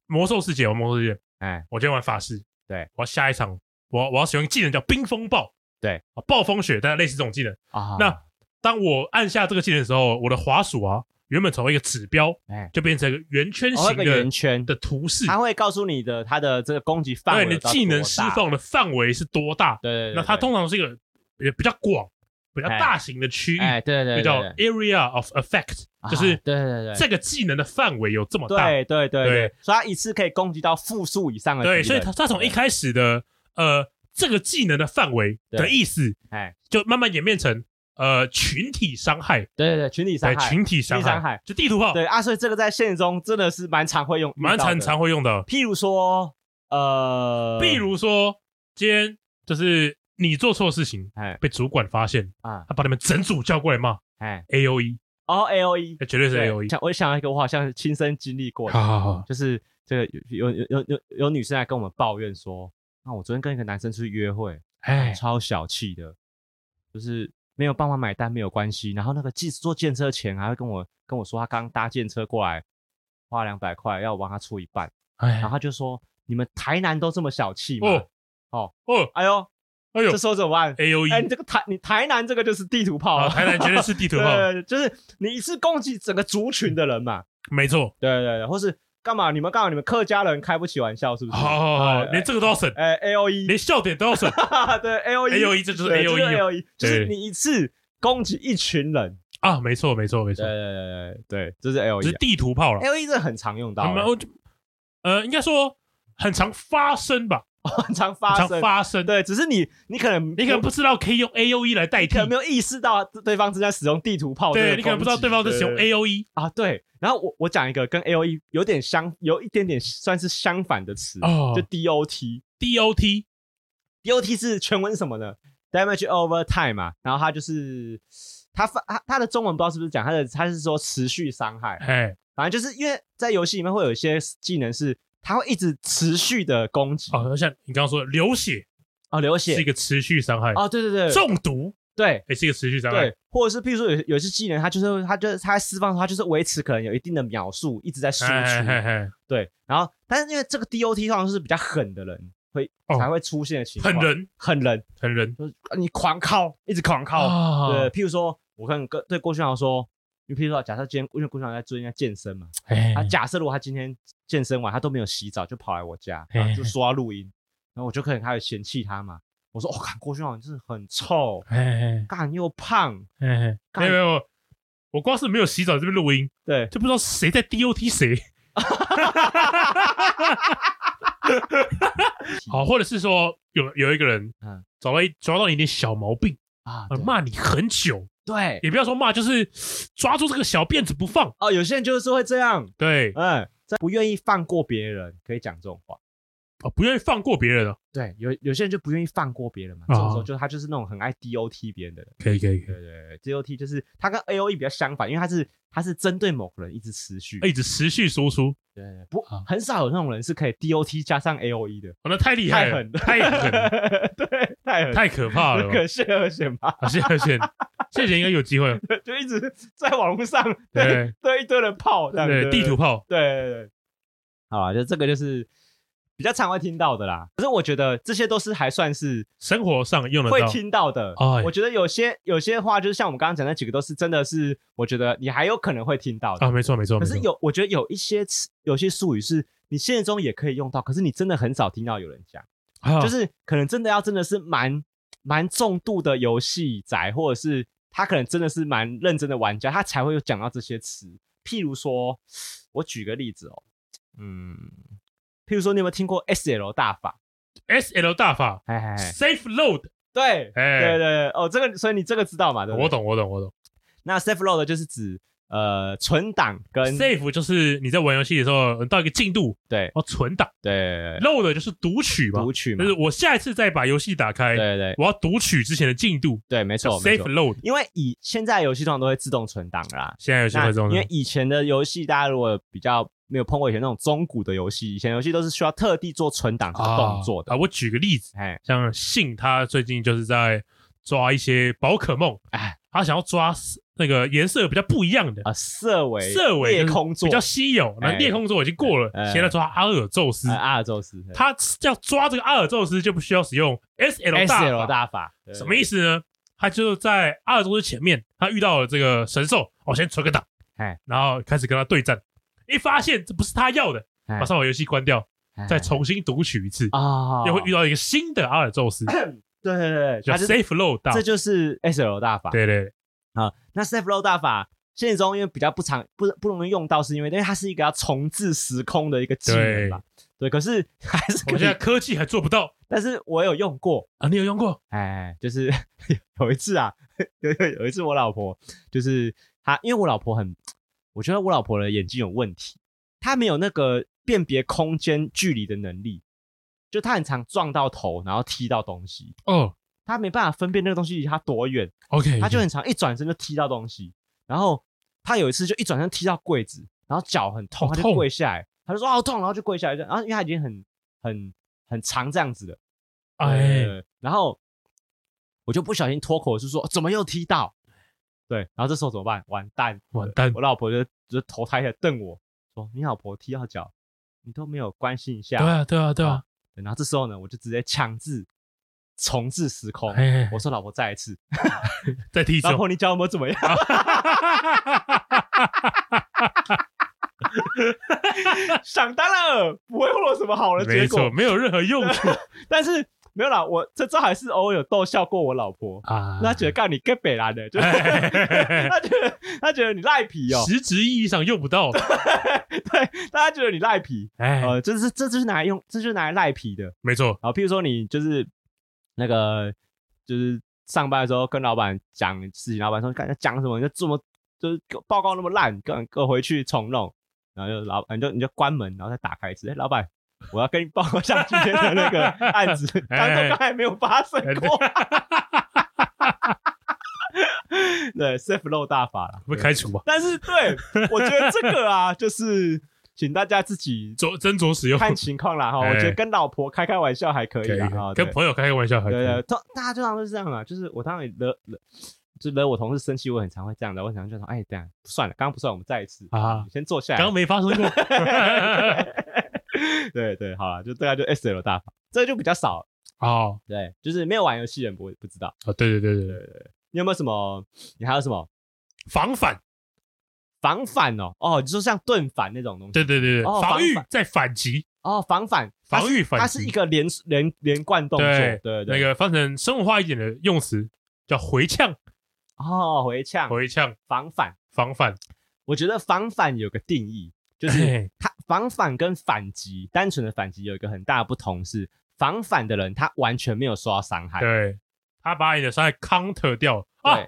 魔兽世界，我魔兽世界，哎，我今天玩法师，对，我要下一场，我我要使用技能叫冰风暴，对，暴风雪，大概类似这种技能啊。那当我按下这个技能的时候，我的滑鼠啊。原本从一个指标，哎，就变成一个圆圈形的圆圈。的图示，它会告诉你的它的这个攻击范围，对，你的技能释放的范围是多大？对对对，那它通常是一个也比较广、比较大型的区域，哎，对对，叫 area of effect，就是对对对，这个技能的范围有这么大，对对对，所以它一次可以攻击到复数以上的，对，所以它它从一开始的呃这个技能的范围的意思，哎，就慢慢演变成。呃，群体伤害，对对对，群体伤害，群体伤害，就地图炮，对啊，所以这个在现实中真的是蛮常会用，蛮常常会用的。譬如说，呃，譬如说，今天就是你做错事情，哎，被主管发现啊，他把你们整组叫过来骂，哎，A O E，哦，A O E，绝对是 A O E。想我想到一个，我好像是亲身经历过，好好好，就是这个有有有有有女生来跟我们抱怨说，那我昨天跟一个男生出去约会，哎，超小气的，就是没有帮忙买单没有关系，然后那个计坐建车前还会跟我跟我说他刚搭建车过来，花两百块要我帮他出一半，哎，然后他就说。你们台南都这么小气吗？哦哦哦！哎呦哎呦，这时候怎么办？A O E，哎，你这个台你台南这个就是地图炮啊！台南绝对是地图炮，就是你一次攻击整个族群的人嘛。没错，对对对，或是干嘛？你们干嘛？你们客家人开不起玩笑是不是？好好好，连这个都要省。哎，A O E，连笑点都要省。对，A O E，A O E，这就是 A O E，A O E，就是你一次攻击一群人啊！没错，没错，没错。对对对对，这是 A O E，是地图炮了。A O E 这很常用到。呃，应该说。很常发生吧，很常发生，常发生。对，只是你，你可能，你可能不知道可以用 A O E 来代替，可能没有意识到对方正在使用地图炮。对，你可能不知道对方在使用 A O E 啊。对，然后我我讲一个跟 A O E 有点相，有一点点算是相反的词，哦，就 D O T，D O T，D O T 是全文什么呢？Damage over time 嘛，然后它就是它发它它的中文不知道是不是讲它的，它是说持续伤害。哎，反正就是因为在游戏里面会有一些技能是。它会一直持续的攻击。哦，像你刚刚说的流血哦，流血。是一个持续伤害。哦，对对对，中毒？对，也是一个持续伤害，对，或者是譬如说有有些技能，它就是它就是它在释放的话，就是维持可能有一定的秒数，一直在输出，对，然后但是因为这个 DOT 通常是比较狠的人会才会出现的情况，狠人。狠人。狠人，就是你狂靠，一直狂靠，对，譬如说我跟跟对郭勋豪说。你譬如说，假设今天因为郭校长在最近在健身嘛，他假设如果他今天健身完他都没有洗澡，就跑来我家，然后就说要录音，然后我就可能开始嫌弃他嘛。我说：“哦，看郭校长真的很臭，干又胖，没有没有，我光是没有洗澡这边录音，对，就不知道谁在 DOT 谁。好，或者是说有有一个人，嗯，找到一抓到一点小毛病啊，骂你很久。”对，也不要说骂，就是抓住这个小辫子不放。哦。有些人就是会这样，对，嗯，不愿意放过别人，可以讲这种话哦，不愿意放过别人哦。对，有有些人就不愿意放过别人嘛。这种时候，就他就是那种很爱 DOT 别人的人。可以可以，对对对，DOT 就是他跟 AOE 比较相反，因为他是他是针对某个人一直持续，一直持续输出。对，不很少有那种人是可以 DOT 加上 AOE 的。哦，那太厉害了，太狠，对，太狠，太可怕了。可谢和弦吧，谢和弦，谢谢 应该有机会，就一直在网络上对对一堆人炮，对地图炮，对对对，好吧，就这个就是。比较常会听到的啦，可是我觉得这些都是还算是生活上用的会听到的。我觉得有些有些话，就是像我们刚刚讲那几个，都是真的是，我觉得你还有可能会听到的啊。没错没错。可是有，我觉得有一些词，有些术语是你现实中也可以用到，可是你真的很少听到有人讲，就是可能真的要真的是蛮蛮重度的游戏宅，或者是他可能真的是蛮认真的玩家，他才会有讲到这些词。譬如说，我举个例子哦，嗯。譬如说，你有没有听过 S L 大法？S L 大法，哎哎，Safe Load，对，哎，对对对，哦，这个，所以你这个知道嘛？对对？我懂，我懂，我懂。那 Safe Load 就是指呃存档跟 Safe 就是你在玩游戏的时候到一个进度，对，哦存档，对，Load 就是读取嘛，读取嘛，就是我下一次再把游戏打开，对对，我要读取之前的进度，对，没错，Safe Load，因为以现在游戏通常都会自动存档啦，现在游戏会自动，因为以前的游戏大家如果比较。没有碰过以前那种中古的游戏，以前游戏都是需要特地做存档的动作的。啊，我举个例子，哎，像信他最近就是在抓一些宝可梦，哎，他想要抓那个颜色比较不一样的啊，色尾色尾夜空座比较稀有，那裂空座已经过了，现在抓阿尔宙斯，阿尔宙斯，他要抓这个阿尔宙斯就不需要使用 S L 大法，S L 大法什么意思呢？他就在阿尔宙斯前面，他遇到了这个神兽，我先存个档，哎，然后开始跟他对战。一发现这不是他要的，马上把游戏关掉，再重新读取一次啊，又会遇到一个新的阿尔宙斯。对对对，叫 Safe Load 大，这就是 S L 大法。对对，啊，那 Safe Load 大法现实中因为比较不常不不容易用到，是因为因为它是一个要重置时空的一个技能吧？对，可是 还是我现在科技还做不到，但是我有用过啊，你有用过？哎，就是 有一次啊，有有有一次我老婆就是她，因为我老婆很。我觉得我老婆的眼睛有问题，她没有那个辨别空间距离的能力，就她很常撞到头，然后踢到东西。哦，她没办法分辨那个东西离她多远。OK，她就很常一转身就踢到东西。然后她有一次就一转身踢到柜子，然后脚很痛，她就跪下来，她就说好痛，然后就跪下来。然后因为她已经很很很长这样子了，哎，然后我就不小心脱口是说怎么又踢到？对，然后这时候怎么办？完蛋，完蛋！我老婆就就头抬起来瞪我说：“你老婆踢到脚，你都没有关心一下？”对啊，对啊，对啊。然后这时候呢，我就直接强制重置时空。我说：“老婆，再一次，再踢一次。”老婆，你脚有没有怎么样？想当然不会获得什么好的结果，没有任何用处。但是。没有啦，我这这还是偶尔有逗笑过我老婆。啊，他觉得干你跟北兰的，就是他觉得他觉得你赖皮哦，实质意义上用不到，对，大家觉得你赖皮，呃，这是这就是拿来用，这就是拿来赖皮的，没错。然后譬如说你就是那个就是上班的时候跟老板讲事情，老板说刚才讲什么，你就这么就是报告那么烂，跟跟回去重弄，然后就老你就你就关门，然后再打开一次，哎，老板。我要跟你报告下今天的那个案子，当中刚才没有发生过。对，safe 漏大法了，会开除吧？但是，对，我觉得这个啊，就是请大家自己斟斟酌使用，看情况啦哈。我觉得跟老婆开开玩笑还可以啊，跟朋友开开玩笑还可以。对，大家通常都是这样啊，就是我当然惹惹，就惹我同事生气，我很常会这样的。我想就说，哎，这样算了，刚刚不算，我们再一次啊，先坐下来。刚刚没发生过。对对，好了，就大概就 S L 大法，这个就比较少哦。对，就是没有玩游戏人不会不知道哦。对对对对对对，你有没有什么？你还有什么防反？防反哦哦，你说像盾反那种东西？对对对对，防御再反击哦，防反防御反击，它是一个连连连贯动作。对对对，那个翻成生活化一点的用词叫回呛哦，回呛回呛防反防反。我觉得防反有个定义。就是他防反跟反击，单纯的反击有一个很大的不同是，防反的人他完全没有受到伤害，对，他把你的伤害 counter 掉，啊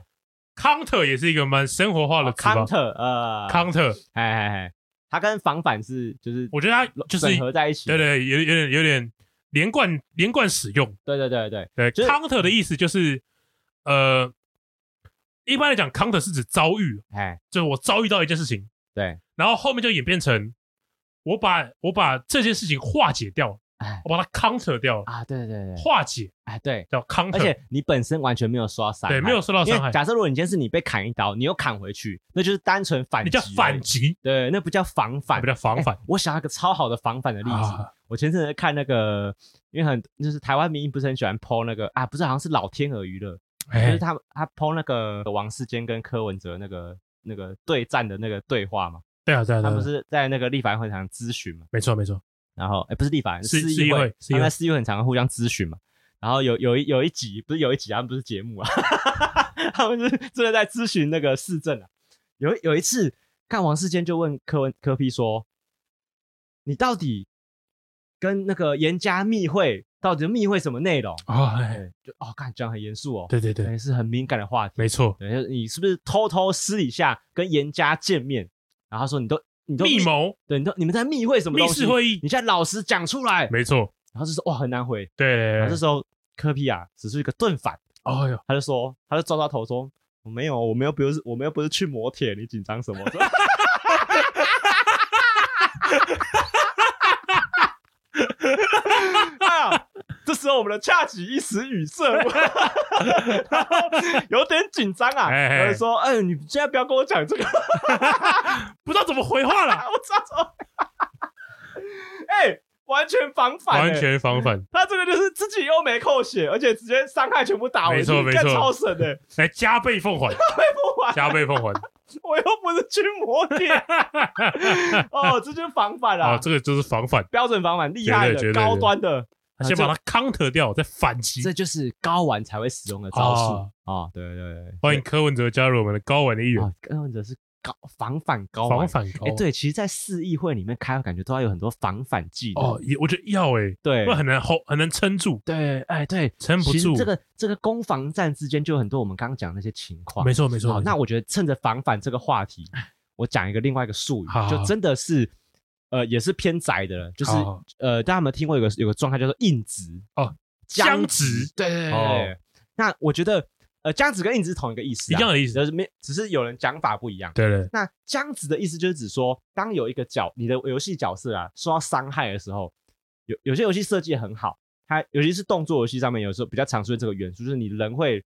，counter 也是一个蛮生活化的词，counter，呃，counter，哎哎哎，他跟防反是就是，我觉得他就是合在一起，对对，有有点有点连贯连贯使用，对对对对对，counter 的意思就是，呃，一般来讲，counter 是指遭遇，哎，就是我遭遇到一件事情。对，然后后面就演变成我把我把这件事情化解掉，哎，我把它 counter 掉啊，对对对，化解，哎，对，叫 counter，而且你本身完全没有受到伤害，对，没有受到伤害。假设如果你今天是你被砍一刀，你又砍回去，那就是单纯反击，你叫反击，对，那不叫防反，不叫防反。我想要一个超好的防反的例子，我前阵子看那个，因为很就是台湾民意不是很喜欢 po 那个啊，不是好像是老天鹅娱乐，就是他他 po 那个王世坚跟柯文哲那个那个对战的那个对话嘛。对啊，对啊，他不是在那个立法会场咨询嘛？没错，没错。然后，哎，不是立法，是市议会，他们在市议会很常互相咨询嘛。然后有有一有一集，不是有一集，他们不是节目啊，他们是真的在咨询那个市政啊。有有一次，看王世坚就问柯文柯 P 说：“你到底跟那个严家密会，到底密会什么内容？”哦，就哦，看讲很严肃哦。对对对，是很敏感的话题。没错，对，你是不是偷偷私底下跟严家见面？然后他说：“你都，你都密谋，对，你都你们在密会什么东西？密室会议，你现在老实讲出来。”没错。然后就说：“哇，很难回。”对。然后这时候科比啊，只是一个盾反。哎呦，他就说，他就抓抓头说：“我没有，我没有，不是，我们又不是去磨铁，你紧张什么？”这时候我们的恰吉一时语塞，有点紧张啊。我就说：“哎，你现在不要跟我讲这个，不知道怎么回话了。”我知道怎么。哎，完全防反，完全防反。他这个就是自己又没扣血，而且直接伤害全部打回去，没错没错，超神的，来加倍奉还，加倍奉还，加倍奉还。我又不是去摩铁。哦，这就是防反啊！哦，这个就是防反，标准防反，厉害的，高端的。先把它 counter 掉，再反击，这就是高玩才会使用的招数啊！对对对，欢迎柯文哲加入我们的高玩的一员。柯文哲是高防反高，防反高。哎，对，其实，在市议会里面开，感觉都要有很多防反技能哦。也我觉得要哎，对，不然很难 hold，很难撑住。对，哎，对，撑不住。这个这个攻防战之间，就有很多我们刚刚讲的那些情况。没错没错。那我觉得趁着防反这个话题，我讲一个另外一个术语，就真的是。呃，也是偏窄的了，就是呃，大家有没有听过有个有个状态叫做硬直哦，僵直，对对对。那我觉得，呃，僵直跟硬直是同一个意思，一样的意思，就是没，只是有人讲法不一样。对对。那僵直的意思就是指说，当有一个角，你的游戏角色啊受到伤害的时候，有有些游戏设计很好，它尤其是动作游戏上面，有时候比较常出现这个元素，就是你人会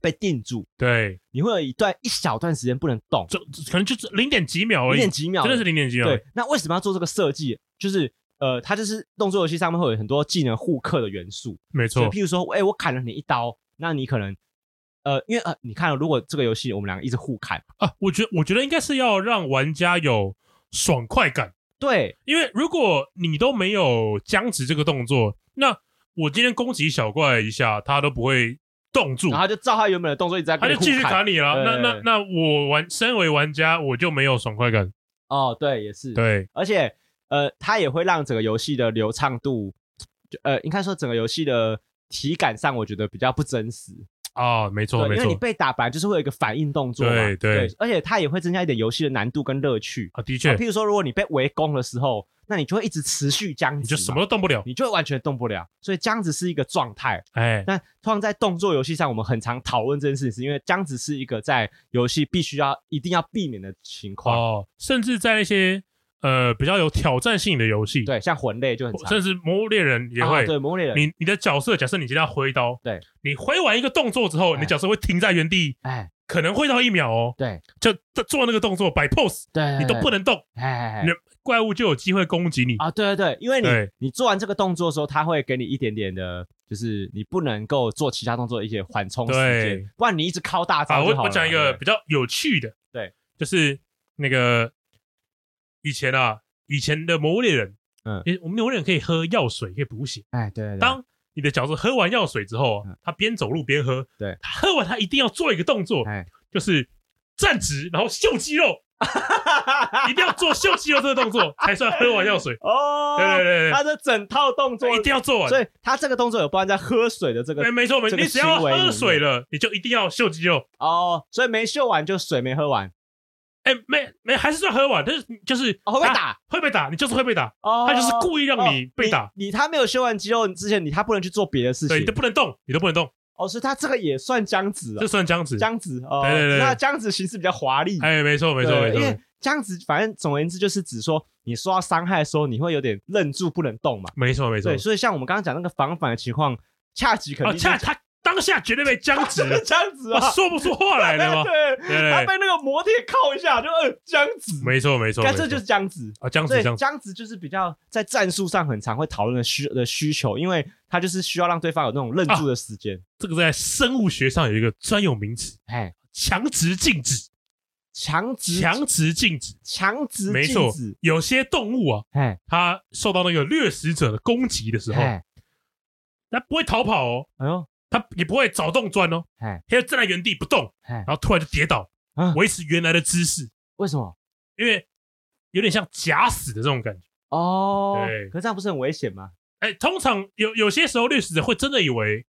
被定住，对，你会有一段一小段时间不能动，就可能就是零点几秒而已，零点几秒，真的是零点几秒。对，那为什么要做这个设计？就是。呃，它就是动作游戏上面会有很多技能互克的元素，没错。譬如说，哎、欸，我砍了你一刀，那你可能，呃，因为呃，你看，如果这个游戏我们两个一直互砍啊，我觉得我觉得应该是要让玩家有爽快感。对，因为如果你都没有僵直这个动作，那我今天攻击小怪一下，他都不会动住，然后就照他原本的动作一直在，他就继续砍你了。那那那我玩身为玩家，我就没有爽快感。哦，对，也是，对，而且。呃，它也会让整个游戏的流畅度，就呃，应该说整个游戏的体感上，我觉得比较不真实啊、哦。没错，没错，因为你被打本来就是会有一个反应动作嘛，对对，对，而且它也会增加一点游戏的难度跟乐趣啊。的确、啊，譬如说，如果你被围攻的时候，那你就会一直持续僵直，你就什么都动不了，你就会完全动不了。所以僵直是一个状态，哎，那通常在动作游戏上，我们很常讨论这件事情，是因为僵直是一个在游戏必须要一定要避免的情况哦，甚至在那些。呃，比较有挑战性的游戏，对，像魂类就很，甚至魔物猎人也会，啊、对，魔物猎人，你你的角色，假设你今天要挥刀，对，你挥完一个动作之后，你的角色会停在原地，哎，可能挥到一秒哦，对，就做那个动作摆 pose，对，你都不能动，哎，你的怪物就有机会攻击你啊，对对对，因为你你做完这个动作的时候，他会给你一点点的，就是你不能够做其他动作的一些缓冲时间，不然你一直靠大招啊，我我讲一个比较有趣的，对，就是那个以前啊。以前的魔物猎人，嗯，我们魔物猎人可以喝药水，可以补血。哎，对，对。当你的角色喝完药水之后，嗯、他边走路边喝。对。他喝完，他一定要做一个动作，哎，就是站直，然后秀肌肉，一定要做秀肌肉这个动作 才算喝完药水。哦，对对对对，他的整套动作一定要做完。所以他这个动作有包含在喝水的这个。哎没错没错，你只要喝水了，你就一定要秀肌肉。哦，所以没秀完就水没喝完。哎、欸，没没，还是算喝完，但是就是、哦、会被打，会被打，你就是会被打，哦，他就是故意让你被打。哦、你，你他没有修完肌肉之前，你他不能去做别的事情，对，你都不能动，你都不能动。哦，所以他这个也算僵直啊，这算僵直，僵直哦。对对对，那僵直形式比较华丽。哎，没错没错没错，因为僵直，反正总而言之就是指说，你受到伤害的时候，你会有点愣住不能动嘛。没错没错，对，所以像我们刚刚讲那个防反的情况，恰吉肯定、恰他。当下绝对被僵直。了，僵直啊，说不出话来了吗？对，对，他被那个魔铁靠一下就呃僵直，没错没错，但这就是僵直。啊，僵直，僵直。就是比较在战术上很常会讨论的需的需求，因为他就是需要让对方有那种愣住的时间。这个在生物学上有一个专有名词，哎，强直静止，强直。强直静止，强直，没错，有些动物啊，哎，它受到那个掠食者的攻击的时候，它不会逃跑哦，哎呦。他也不会找洞钻哦，他就站在原地不动，然后突然就跌倒，维持原来的姿势。为什么？因为有点像假死的这种感觉哦。对，可是这样不是很危险吗？哎，通常有有些时候，律师会真的以为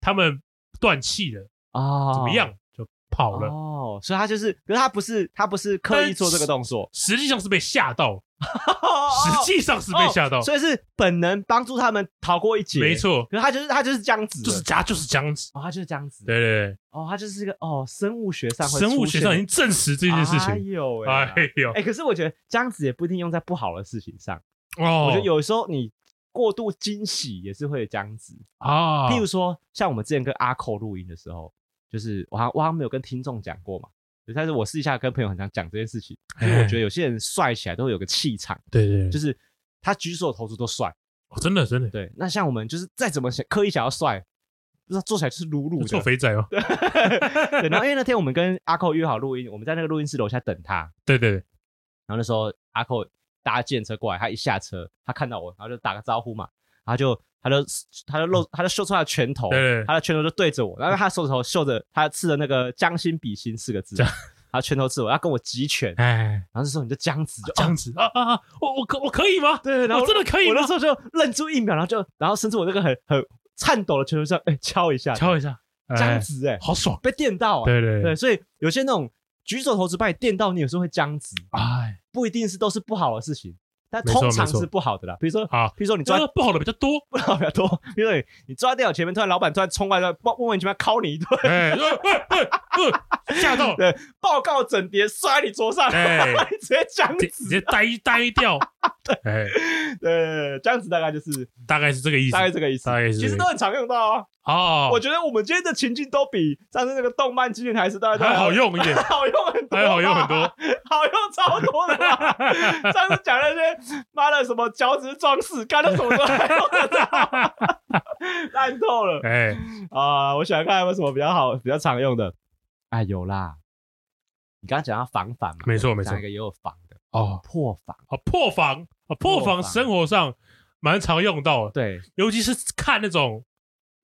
他们断气了啊，怎么样就跑了哦。所以他就是，可是他不是他不是刻意做这个动作，实际上是被吓到。实际上是被吓到，所以是本能帮助他们逃过一劫。没错，可是他就是他就是这样子，就是他就是这样子，哦，他就是这样子。对对对，哦，他就是一个哦，生物学上生物学上已经证实这件事情。哎呦，哎呦，哎，可是我觉得这样子也不一定用在不好的事情上。哦，我觉得有时候你过度惊喜也是会这样子啊。譬如说，像我们之前跟阿扣录音的时候，就是我好像我好像没有跟听众讲过嘛。但是我私底下跟朋友很常讲这件事情，因为我觉得有些人帅起来都会有个气场，对对，就是他举手投足都帅，哦，真的真的。对，那像我们就是再怎么想刻意想要帅，不知道做起来就是鲁鲁的，做肥仔哦。对，然后因为那天我们跟阿寇约好录音，我们在那个录音室楼下等他。对对对。然后那时候阿寇搭计程车过来，他一下车，他看到我，然后就打个招呼嘛，然后就他就他就露，他就秀出他的拳头，对，他的拳头就对着我，然后他手指头秀着他刺的那个将心比心四个字。他拳头刺我，要跟我击拳，哎，然后这时候你就僵直，就僵直啊啊啊！我我可我可以吗？对，然后我真的可以吗？我那时候就愣住一秒，然后就然后伸出我那个很很颤抖的拳头上，哎，敲一下，敲一下，僵直，哎，好爽，被电到啊！对对对，所以有些那种举手投足把你电到，你有时候会僵直，哎，不一定是都是不好的事情，但通常是不好的啦。比如说，好，比如说你抓不好的比较多，不好的比较多。比如说你你坐在电脑前面，突然老板突然冲过来，莫莫名其妙敲你一顿，哎，吓到，对，报告整叠摔你桌上，哎，直接僵直，直接呆呆掉，对，对，这样子大概就是大概是这个意思，大概这个意思，其实都很常用到啊。哦，我觉得我们今天的情境都比上次那个动漫经典台词大概还好用一点，好用很多，还好用很多，好用超多的。上次讲那些妈的什么脚趾装饰，干了什么都还用得到，烂透了。哎。啊，我想看有没有什么比较好、比较常用的。哎，有啦，你刚刚讲到防反嘛？没错没错，讲一个也有防的哦，破防啊，破防啊，破防生活上蛮常用到的，对，尤其是看那种。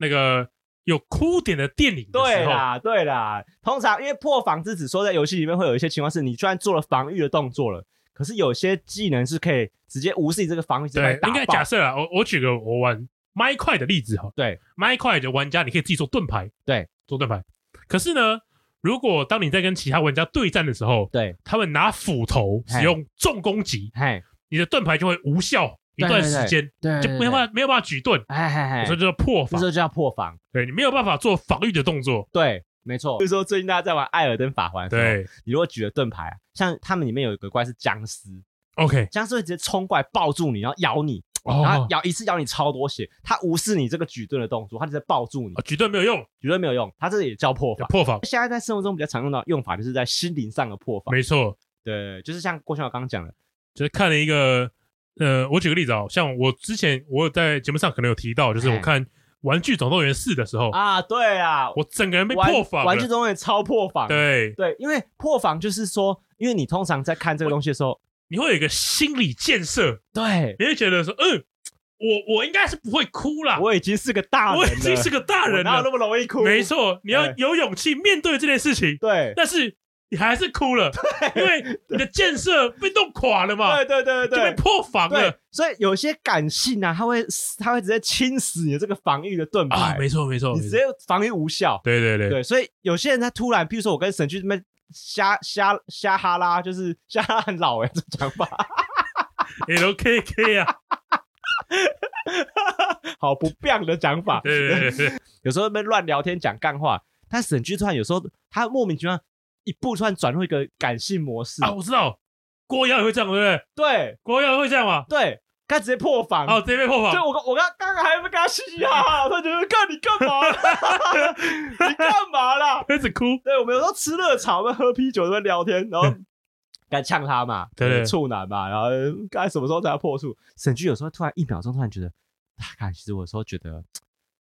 那个有哭点的电影的，对啦，对啦。通常因为破防是指说在游戏里面会有一些情况是，你居然做了防御的动作了，可是有些技能是可以直接无视你这个防御。对，应该假设啊，我我举个我玩麦块的例子哈。对，麦块的玩家你可以自己做盾牌，对，做盾牌。可是呢，如果当你在跟其他玩家对战的时候，对，他们拿斧头使用重攻击，嘿，你的盾牌就会无效。一段时间，对，就没有办法没有办法举盾，哎哎哎，所以就叫破防，这就叫破防。对，你没有办法做防御的动作，对，没错。所以说最近大家在玩艾尔登法环，对，你如果举了盾牌，像他们里面有一个怪是僵尸，OK，僵尸会直接冲过来抱住你，然后咬你，然后咬一次咬你超多血，他无视你这个举盾的动作，他就在抱住你，举盾没有用，举盾没有用，他这个也叫破防。破防现在在生活中比较常用的用法，就是在心灵上的破防。没错，对，就是像郭兄我刚刚讲的，就是看了一个。呃，我举个例子啊，像我之前我有在节目上可能有提到，就是我看《玩具总动员四》的时候啊，对啊，我整个人被破防，《玩具总动员》超破防，对对，因为破防就是说，因为你通常在看这个东西的时候，你会有一个心理建设，对，你会觉得说，嗯，我我应该是不会哭啦，我已经是个大人，我已经是个大人了，哪有那么容易哭？没错，你要有勇气面对这件事情，对，但是。你还是哭了，因为你的建设被弄垮了嘛，对对对对，就被破防了。所以有些感性啊，他会他会直接侵蚀你的这个防御的盾牌。没错没错，你直接防御无效。对对对对，所以有些人他突然，譬如说我跟神駒这边瞎瞎瞎哈拉，就是瞎哈拉很老哎，这讲法。L K K 啊，好不变的讲法。对对对，有时候那边乱聊天讲干话，但沈剧突然有时候他莫名其妙。一步突然转入一个感性模式啊！我知道郭瑶也会这样，对不对？对，郭瑶也会这样吗？对，他直接破防，哦，直接被破防。就我刚我刚刚刚还没跟他嘻嘻哈哈，他觉得干你干嘛？你干嘛啦？开始哭。对，我们有时候吃热炒，我们喝啤酒，在那聊天，然后该呛他嘛，对，处男嘛，然后该什么时候才要破处？沈剧有时候突然一秒钟，突然觉得，看，其实我有时候觉得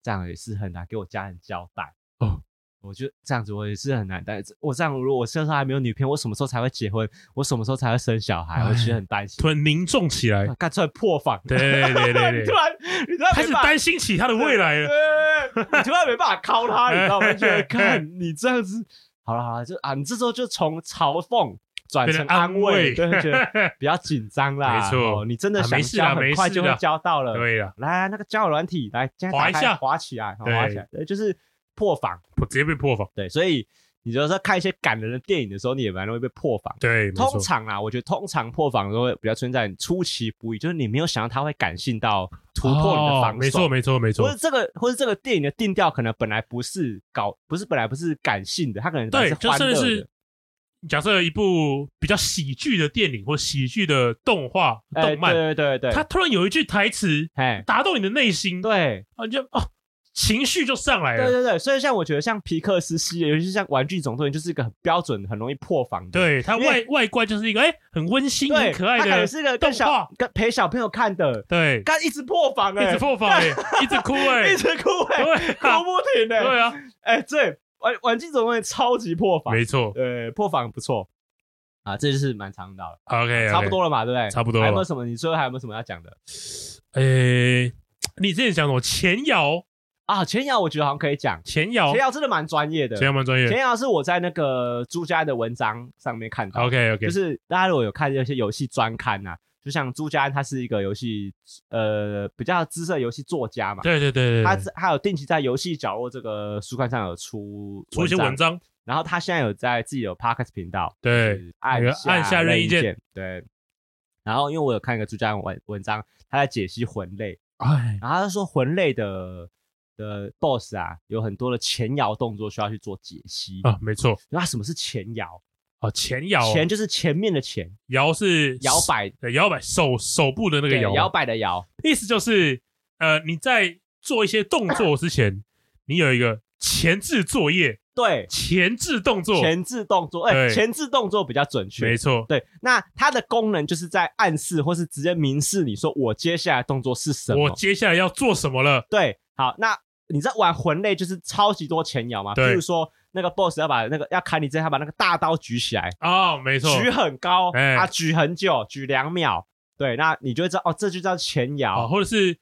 这样也是很难给我家人交代哦。我觉得这样子我也是很难，但是我这样如果我身上还没有女朋友，我什么时候才会结婚？我什么时候才会生小孩？我其实很担心。突然凝重起来，干出来破防。对对对对，突然你突然开始担心起他的未来了。对对对，你突然没办法靠他，你知道吗？觉得看你这样子，好了好了，就啊，你这时候就从嘲讽转成安慰，对，觉得比较紧张啦。没错，你真的想交，很快就会交到了。对呀，来那个交友软体，来滑一下，滑起来，滑起来，对，就是。破防，直接被破防。对，所以你就是说看一些感人的电影的时候，你也蛮容易被破防。对，通常啊，我觉得通常破防都会比较存在出其不意，就是你没有想到他会感性到突破你的防守。没错，没错，没错。或者这个，或者这个电影的定调可能本来不是搞，不是本来不是感性的，它可能。对，就甚至是假设一部比较喜剧的电影或喜剧的动画、动漫，对对对对，它突然有一句台词，哎，打动你的内心，对，啊，就哦。情绪就上来了，对对对，所以像我觉得像皮克斯系列，尤其是像《玩具总动员》，就是一个很标准、很容易破防的。对，它外外观就是一个哎，很温馨、很可爱的，它可能是一个跟小跟陪小朋友看的。对，但一直破防哎，一直破防哎，一直哭哎，一直哭哎，哭不停哎。对啊，哎，对，玩玩具总动员超级破防，没错，对，破防不错啊，这就是蛮常到的。OK，差不多了嘛，对不对？差不多了。还有没有什么？你说还有没有什么要讲的？诶，你之前讲什么？前摇。啊，前摇我觉得好像可以讲，前摇？前摇真的蛮专业的，前摇蛮专业。前摇是我在那个朱家的文章上面看到，OK OK，就是大家如果有看这些游戏专刊呐，就像朱家他是一个游戏呃比较资深游戏作家嘛，对对对对，他他有定期在游戏角落这个书刊上有出出一些文章，然后他现在有在自己有 Podcast 频道，对，按按下任意键，对。然后因为我有看一个朱家安文文章，他在解析魂类，哎，然后他说魂类的的 BOSS 啊，有很多的前摇动作需要去做解析啊，没错。那什么是前摇？哦，前摇，前就是前面的前，摇是摇摆，对，摇摆手手部的那个摇，摇摆的摇，意思就是呃你在做一些动作之前，你有一个前置作业。对，前置动作，前置动作，哎，前置动作比较准确，没错。对，那它的功能就是在暗示或是直接明示你说我接下来动作是什么，我接下来要做什么了。对，好，那你在玩魂类就是超级多前摇嘛，比如说那个 boss 要把那个要砍你之前，他把那个大刀举起来，哦，没错，举很高，啊，举很久，举两秒，对，那你就会知道，哦，这就叫前摇，或者是。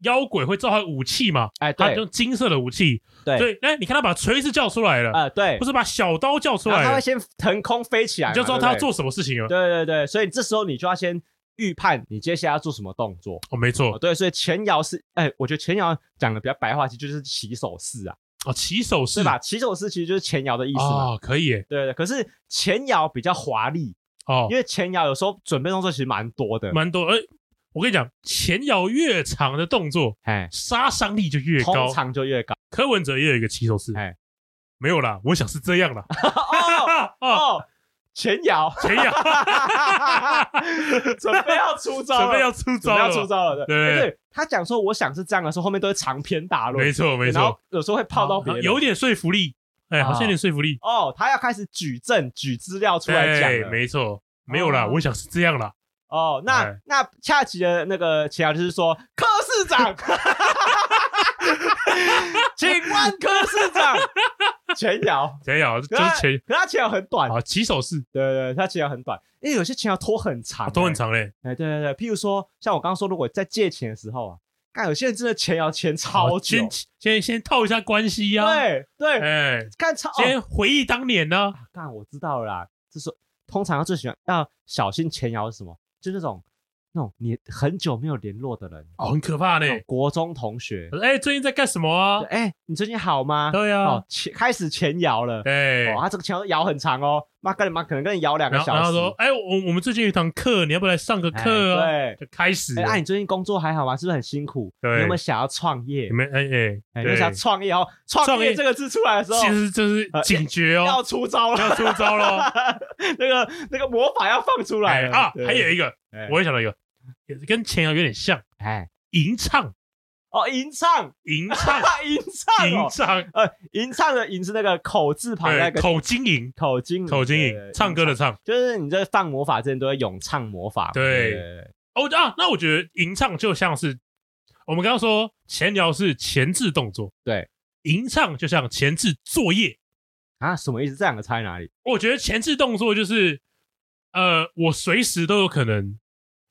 妖妖鬼会召唤武器嘛？哎，对，用金色的武器。对，所以，哎，你看他把锤子叫出来了，啊，对，不是把小刀叫出来，他会先腾空飞起来，你就知道他要做什么事情了。对对对，所以这时候你就要先预判你接下来要做什么动作。哦，没错，对，所以前摇是，哎，我觉得前摇讲的比较白话，其实就是起手式啊。哦，起手式，对吧？起手式其实就是前摇的意思嘛。哦，可以耶。对对，可是前摇比较华丽哦，因为前摇有时候准备动作其实蛮多的，蛮多，哎。我跟你讲，前摇越长的动作，哎，杀伤力就越高，通常就越高。柯文哲也有一个起手式，哎，没有啦，我想是这样啦。哦 哦，前摇，前摇，准备要出招，准备要出招，准备要出招了。对。对，他讲说我想是这样的时候，后面都会长篇大论。没错没错，有时候会泡到别人，有点说服力，哎，好像有点说服力。哦，他要开始举证、举资料出来讲了。没错，没有啦，我想是这样啦。哦，那、哎、那恰奇的那个前摇就是说，柯市长，请问柯市长，前摇，前摇就是前，可他前摇很短。啊，起手式，对，对对，他前摇很短，因为有些前摇拖很长，欸，拖很长嘞，哎，对对对，譬如说像我刚刚说，如果在借钱的时候啊，看有些人真的前摇前超久，先先先套一下关系呀，对对，哎，看超，先回忆当年呢，看、啊、我知道了啦，就是通常最喜欢要小心前摇是什么？就那种，那种你很久没有联络的人哦，很可怕呢。国中同学，哎，最近在干什么啊？哎，你最近好吗？对啊，前开始前摇了，对，哦，他这个前摇很长哦，妈跟你妈可能跟你摇两个小时。然后说，哎，我我们最近有一堂课，你要不要来上个课啊？对，就开始。哎，你最近工作还好吗？是不是很辛苦？对，你有没有想要创业？你们哎哎，有想创业哦？创业这个字出来的时候，其实就是警觉哦，要出招了，要出招了，那个那个魔法要放出来了啊！还有一个。我也想到一个，也跟前摇有点像，哎，吟唱哦，吟唱，吟唱，吟唱，吟唱，呃，吟唱的吟是那个口字旁那个口经营，口经口经营，唱歌的唱，就是你在放魔法之前都会咏唱魔法，对，哦啊，那我觉得吟唱就像是我们刚刚说前摇是前置动作，对，吟唱就像前置作业啊，什么意思？这两个差在哪里？我觉得前置动作就是。呃，我随时都有可能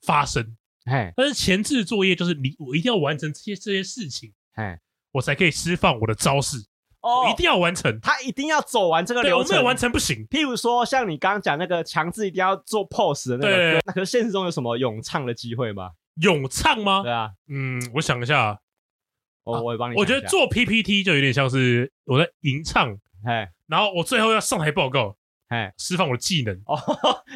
发生，哎，但是前置作业就是你，我一定要完成这些这些事情，哎，我才可以释放我的招式，哦，我一定要完成，他一定要走完这个流程，我没有完成不行。譬如说，像你刚刚讲那个强制一定要做 pose 的那个，对，那可是现实中有什么咏唱的机会吗？咏唱吗？对啊，嗯，我想一下，我我也帮你，我觉得做 PPT 就有点像是我在吟唱，哎，然后我最后要上台报告。哎，释放我的技能哦，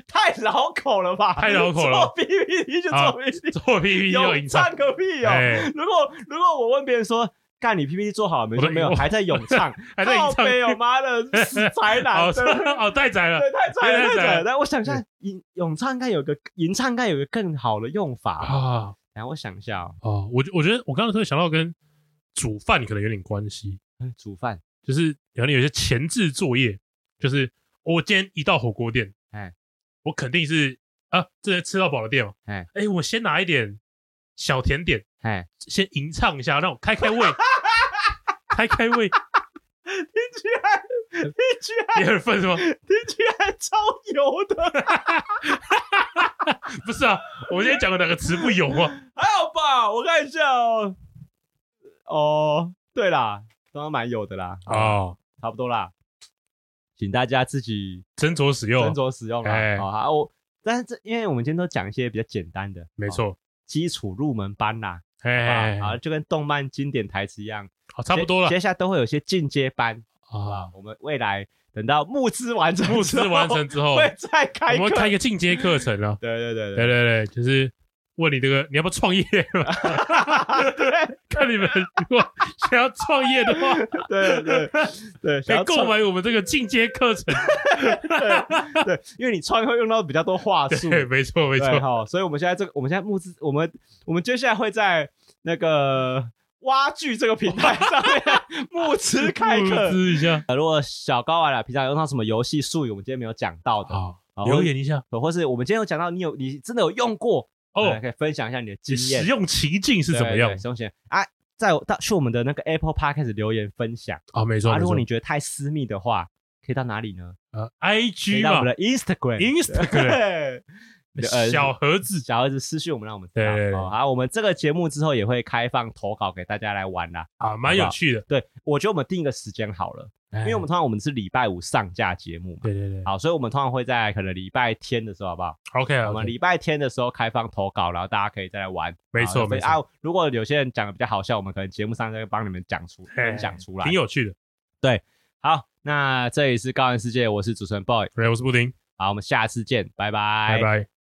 太绕口了吧？太绕口了。做 PPT 就做 PPT，做 PPT 就唱个屁哦！如果如果我问别人说，干你 PPT 做好了没？说没有，还在咏 唱，还在咏唱。没有，妈的，死宅男！哦，太宅了，对，太宅了，太宅了。但我想一下，吟咏唱应该有个吟唱，应该有个更好的用法啊。然后我想一下哦，我我觉得我刚刚突然想到跟煮饭可能有点关系。煮饭就是可能有些前置作业，就是。我今天一到火锅店，哎，我肯定是啊，这是吃到饱的店哦，哎，哎，我先拿一点小甜点，哎，先吟唱一下，让我开开胃，开开胃，听起来。听起来也很分是吗？听起来超油的，不是啊，我今天讲的哪个词不油啊？还好吧，我看一下哦，哦，对啦，刚刚蛮有的啦，哦，差不多啦。请大家自己斟酌使用，斟酌使用哎！好好，我但是这，因为我们今天都讲一些比较简单的，没错，基础入门班啦，哎，好，就跟动漫经典台词一样，好，差不多了。接下来都会有些进阶班，好吧？我们未来等到募资完成，募资完成之后会再开，我们开一个进阶课程了。对对对对对对，就是。问你这个，你要不要创业？对，看你们如果想要创业的话，对对对，可以购买我们这个进阶课程。对对，因为你创业会用到比较多话术。对，没错没错。好，所以我们现在这个，我们现在募资，我们我们接下来会在那个挖剧这个平台上面 募资开课。募资一下。如果小高玩了，平常用到什么游戏术语，我们今天没有讲到的，好，留言一下。或是我们今天有讲到，你有你真的有用过。哦，可以分享一下你的经验，使用情境是怎么样？使用情境啊，在到去我们的那个 Apple Park 开始留言分享。啊，没错。啊，如果你觉得太私密的话，可以到哪里呢？呃，IG 嘛，我们的 Instagram，Instagram，呃，小盒子，小盒子私讯我们，让我们知道。好，我们这个节目之后也会开放投稿给大家来玩啦。啊，蛮有趣的。对，我觉得我们定一个时间好了。因为我们通常我们是礼拜五上架节目嘛，对对对，好，所以我们通常会在可能礼拜天的时候，好不好？OK，我们礼拜天的时候开放投稿，然后大家可以再来玩。没错没错。啊，如果有些人讲的比较好笑，我们可能节目上就会帮你们讲出分享出来，挺有趣的。对，好，那这里是高玩世界，我是主持人 Boy，对，我是布丁，好，我们下次见，拜拜，拜拜。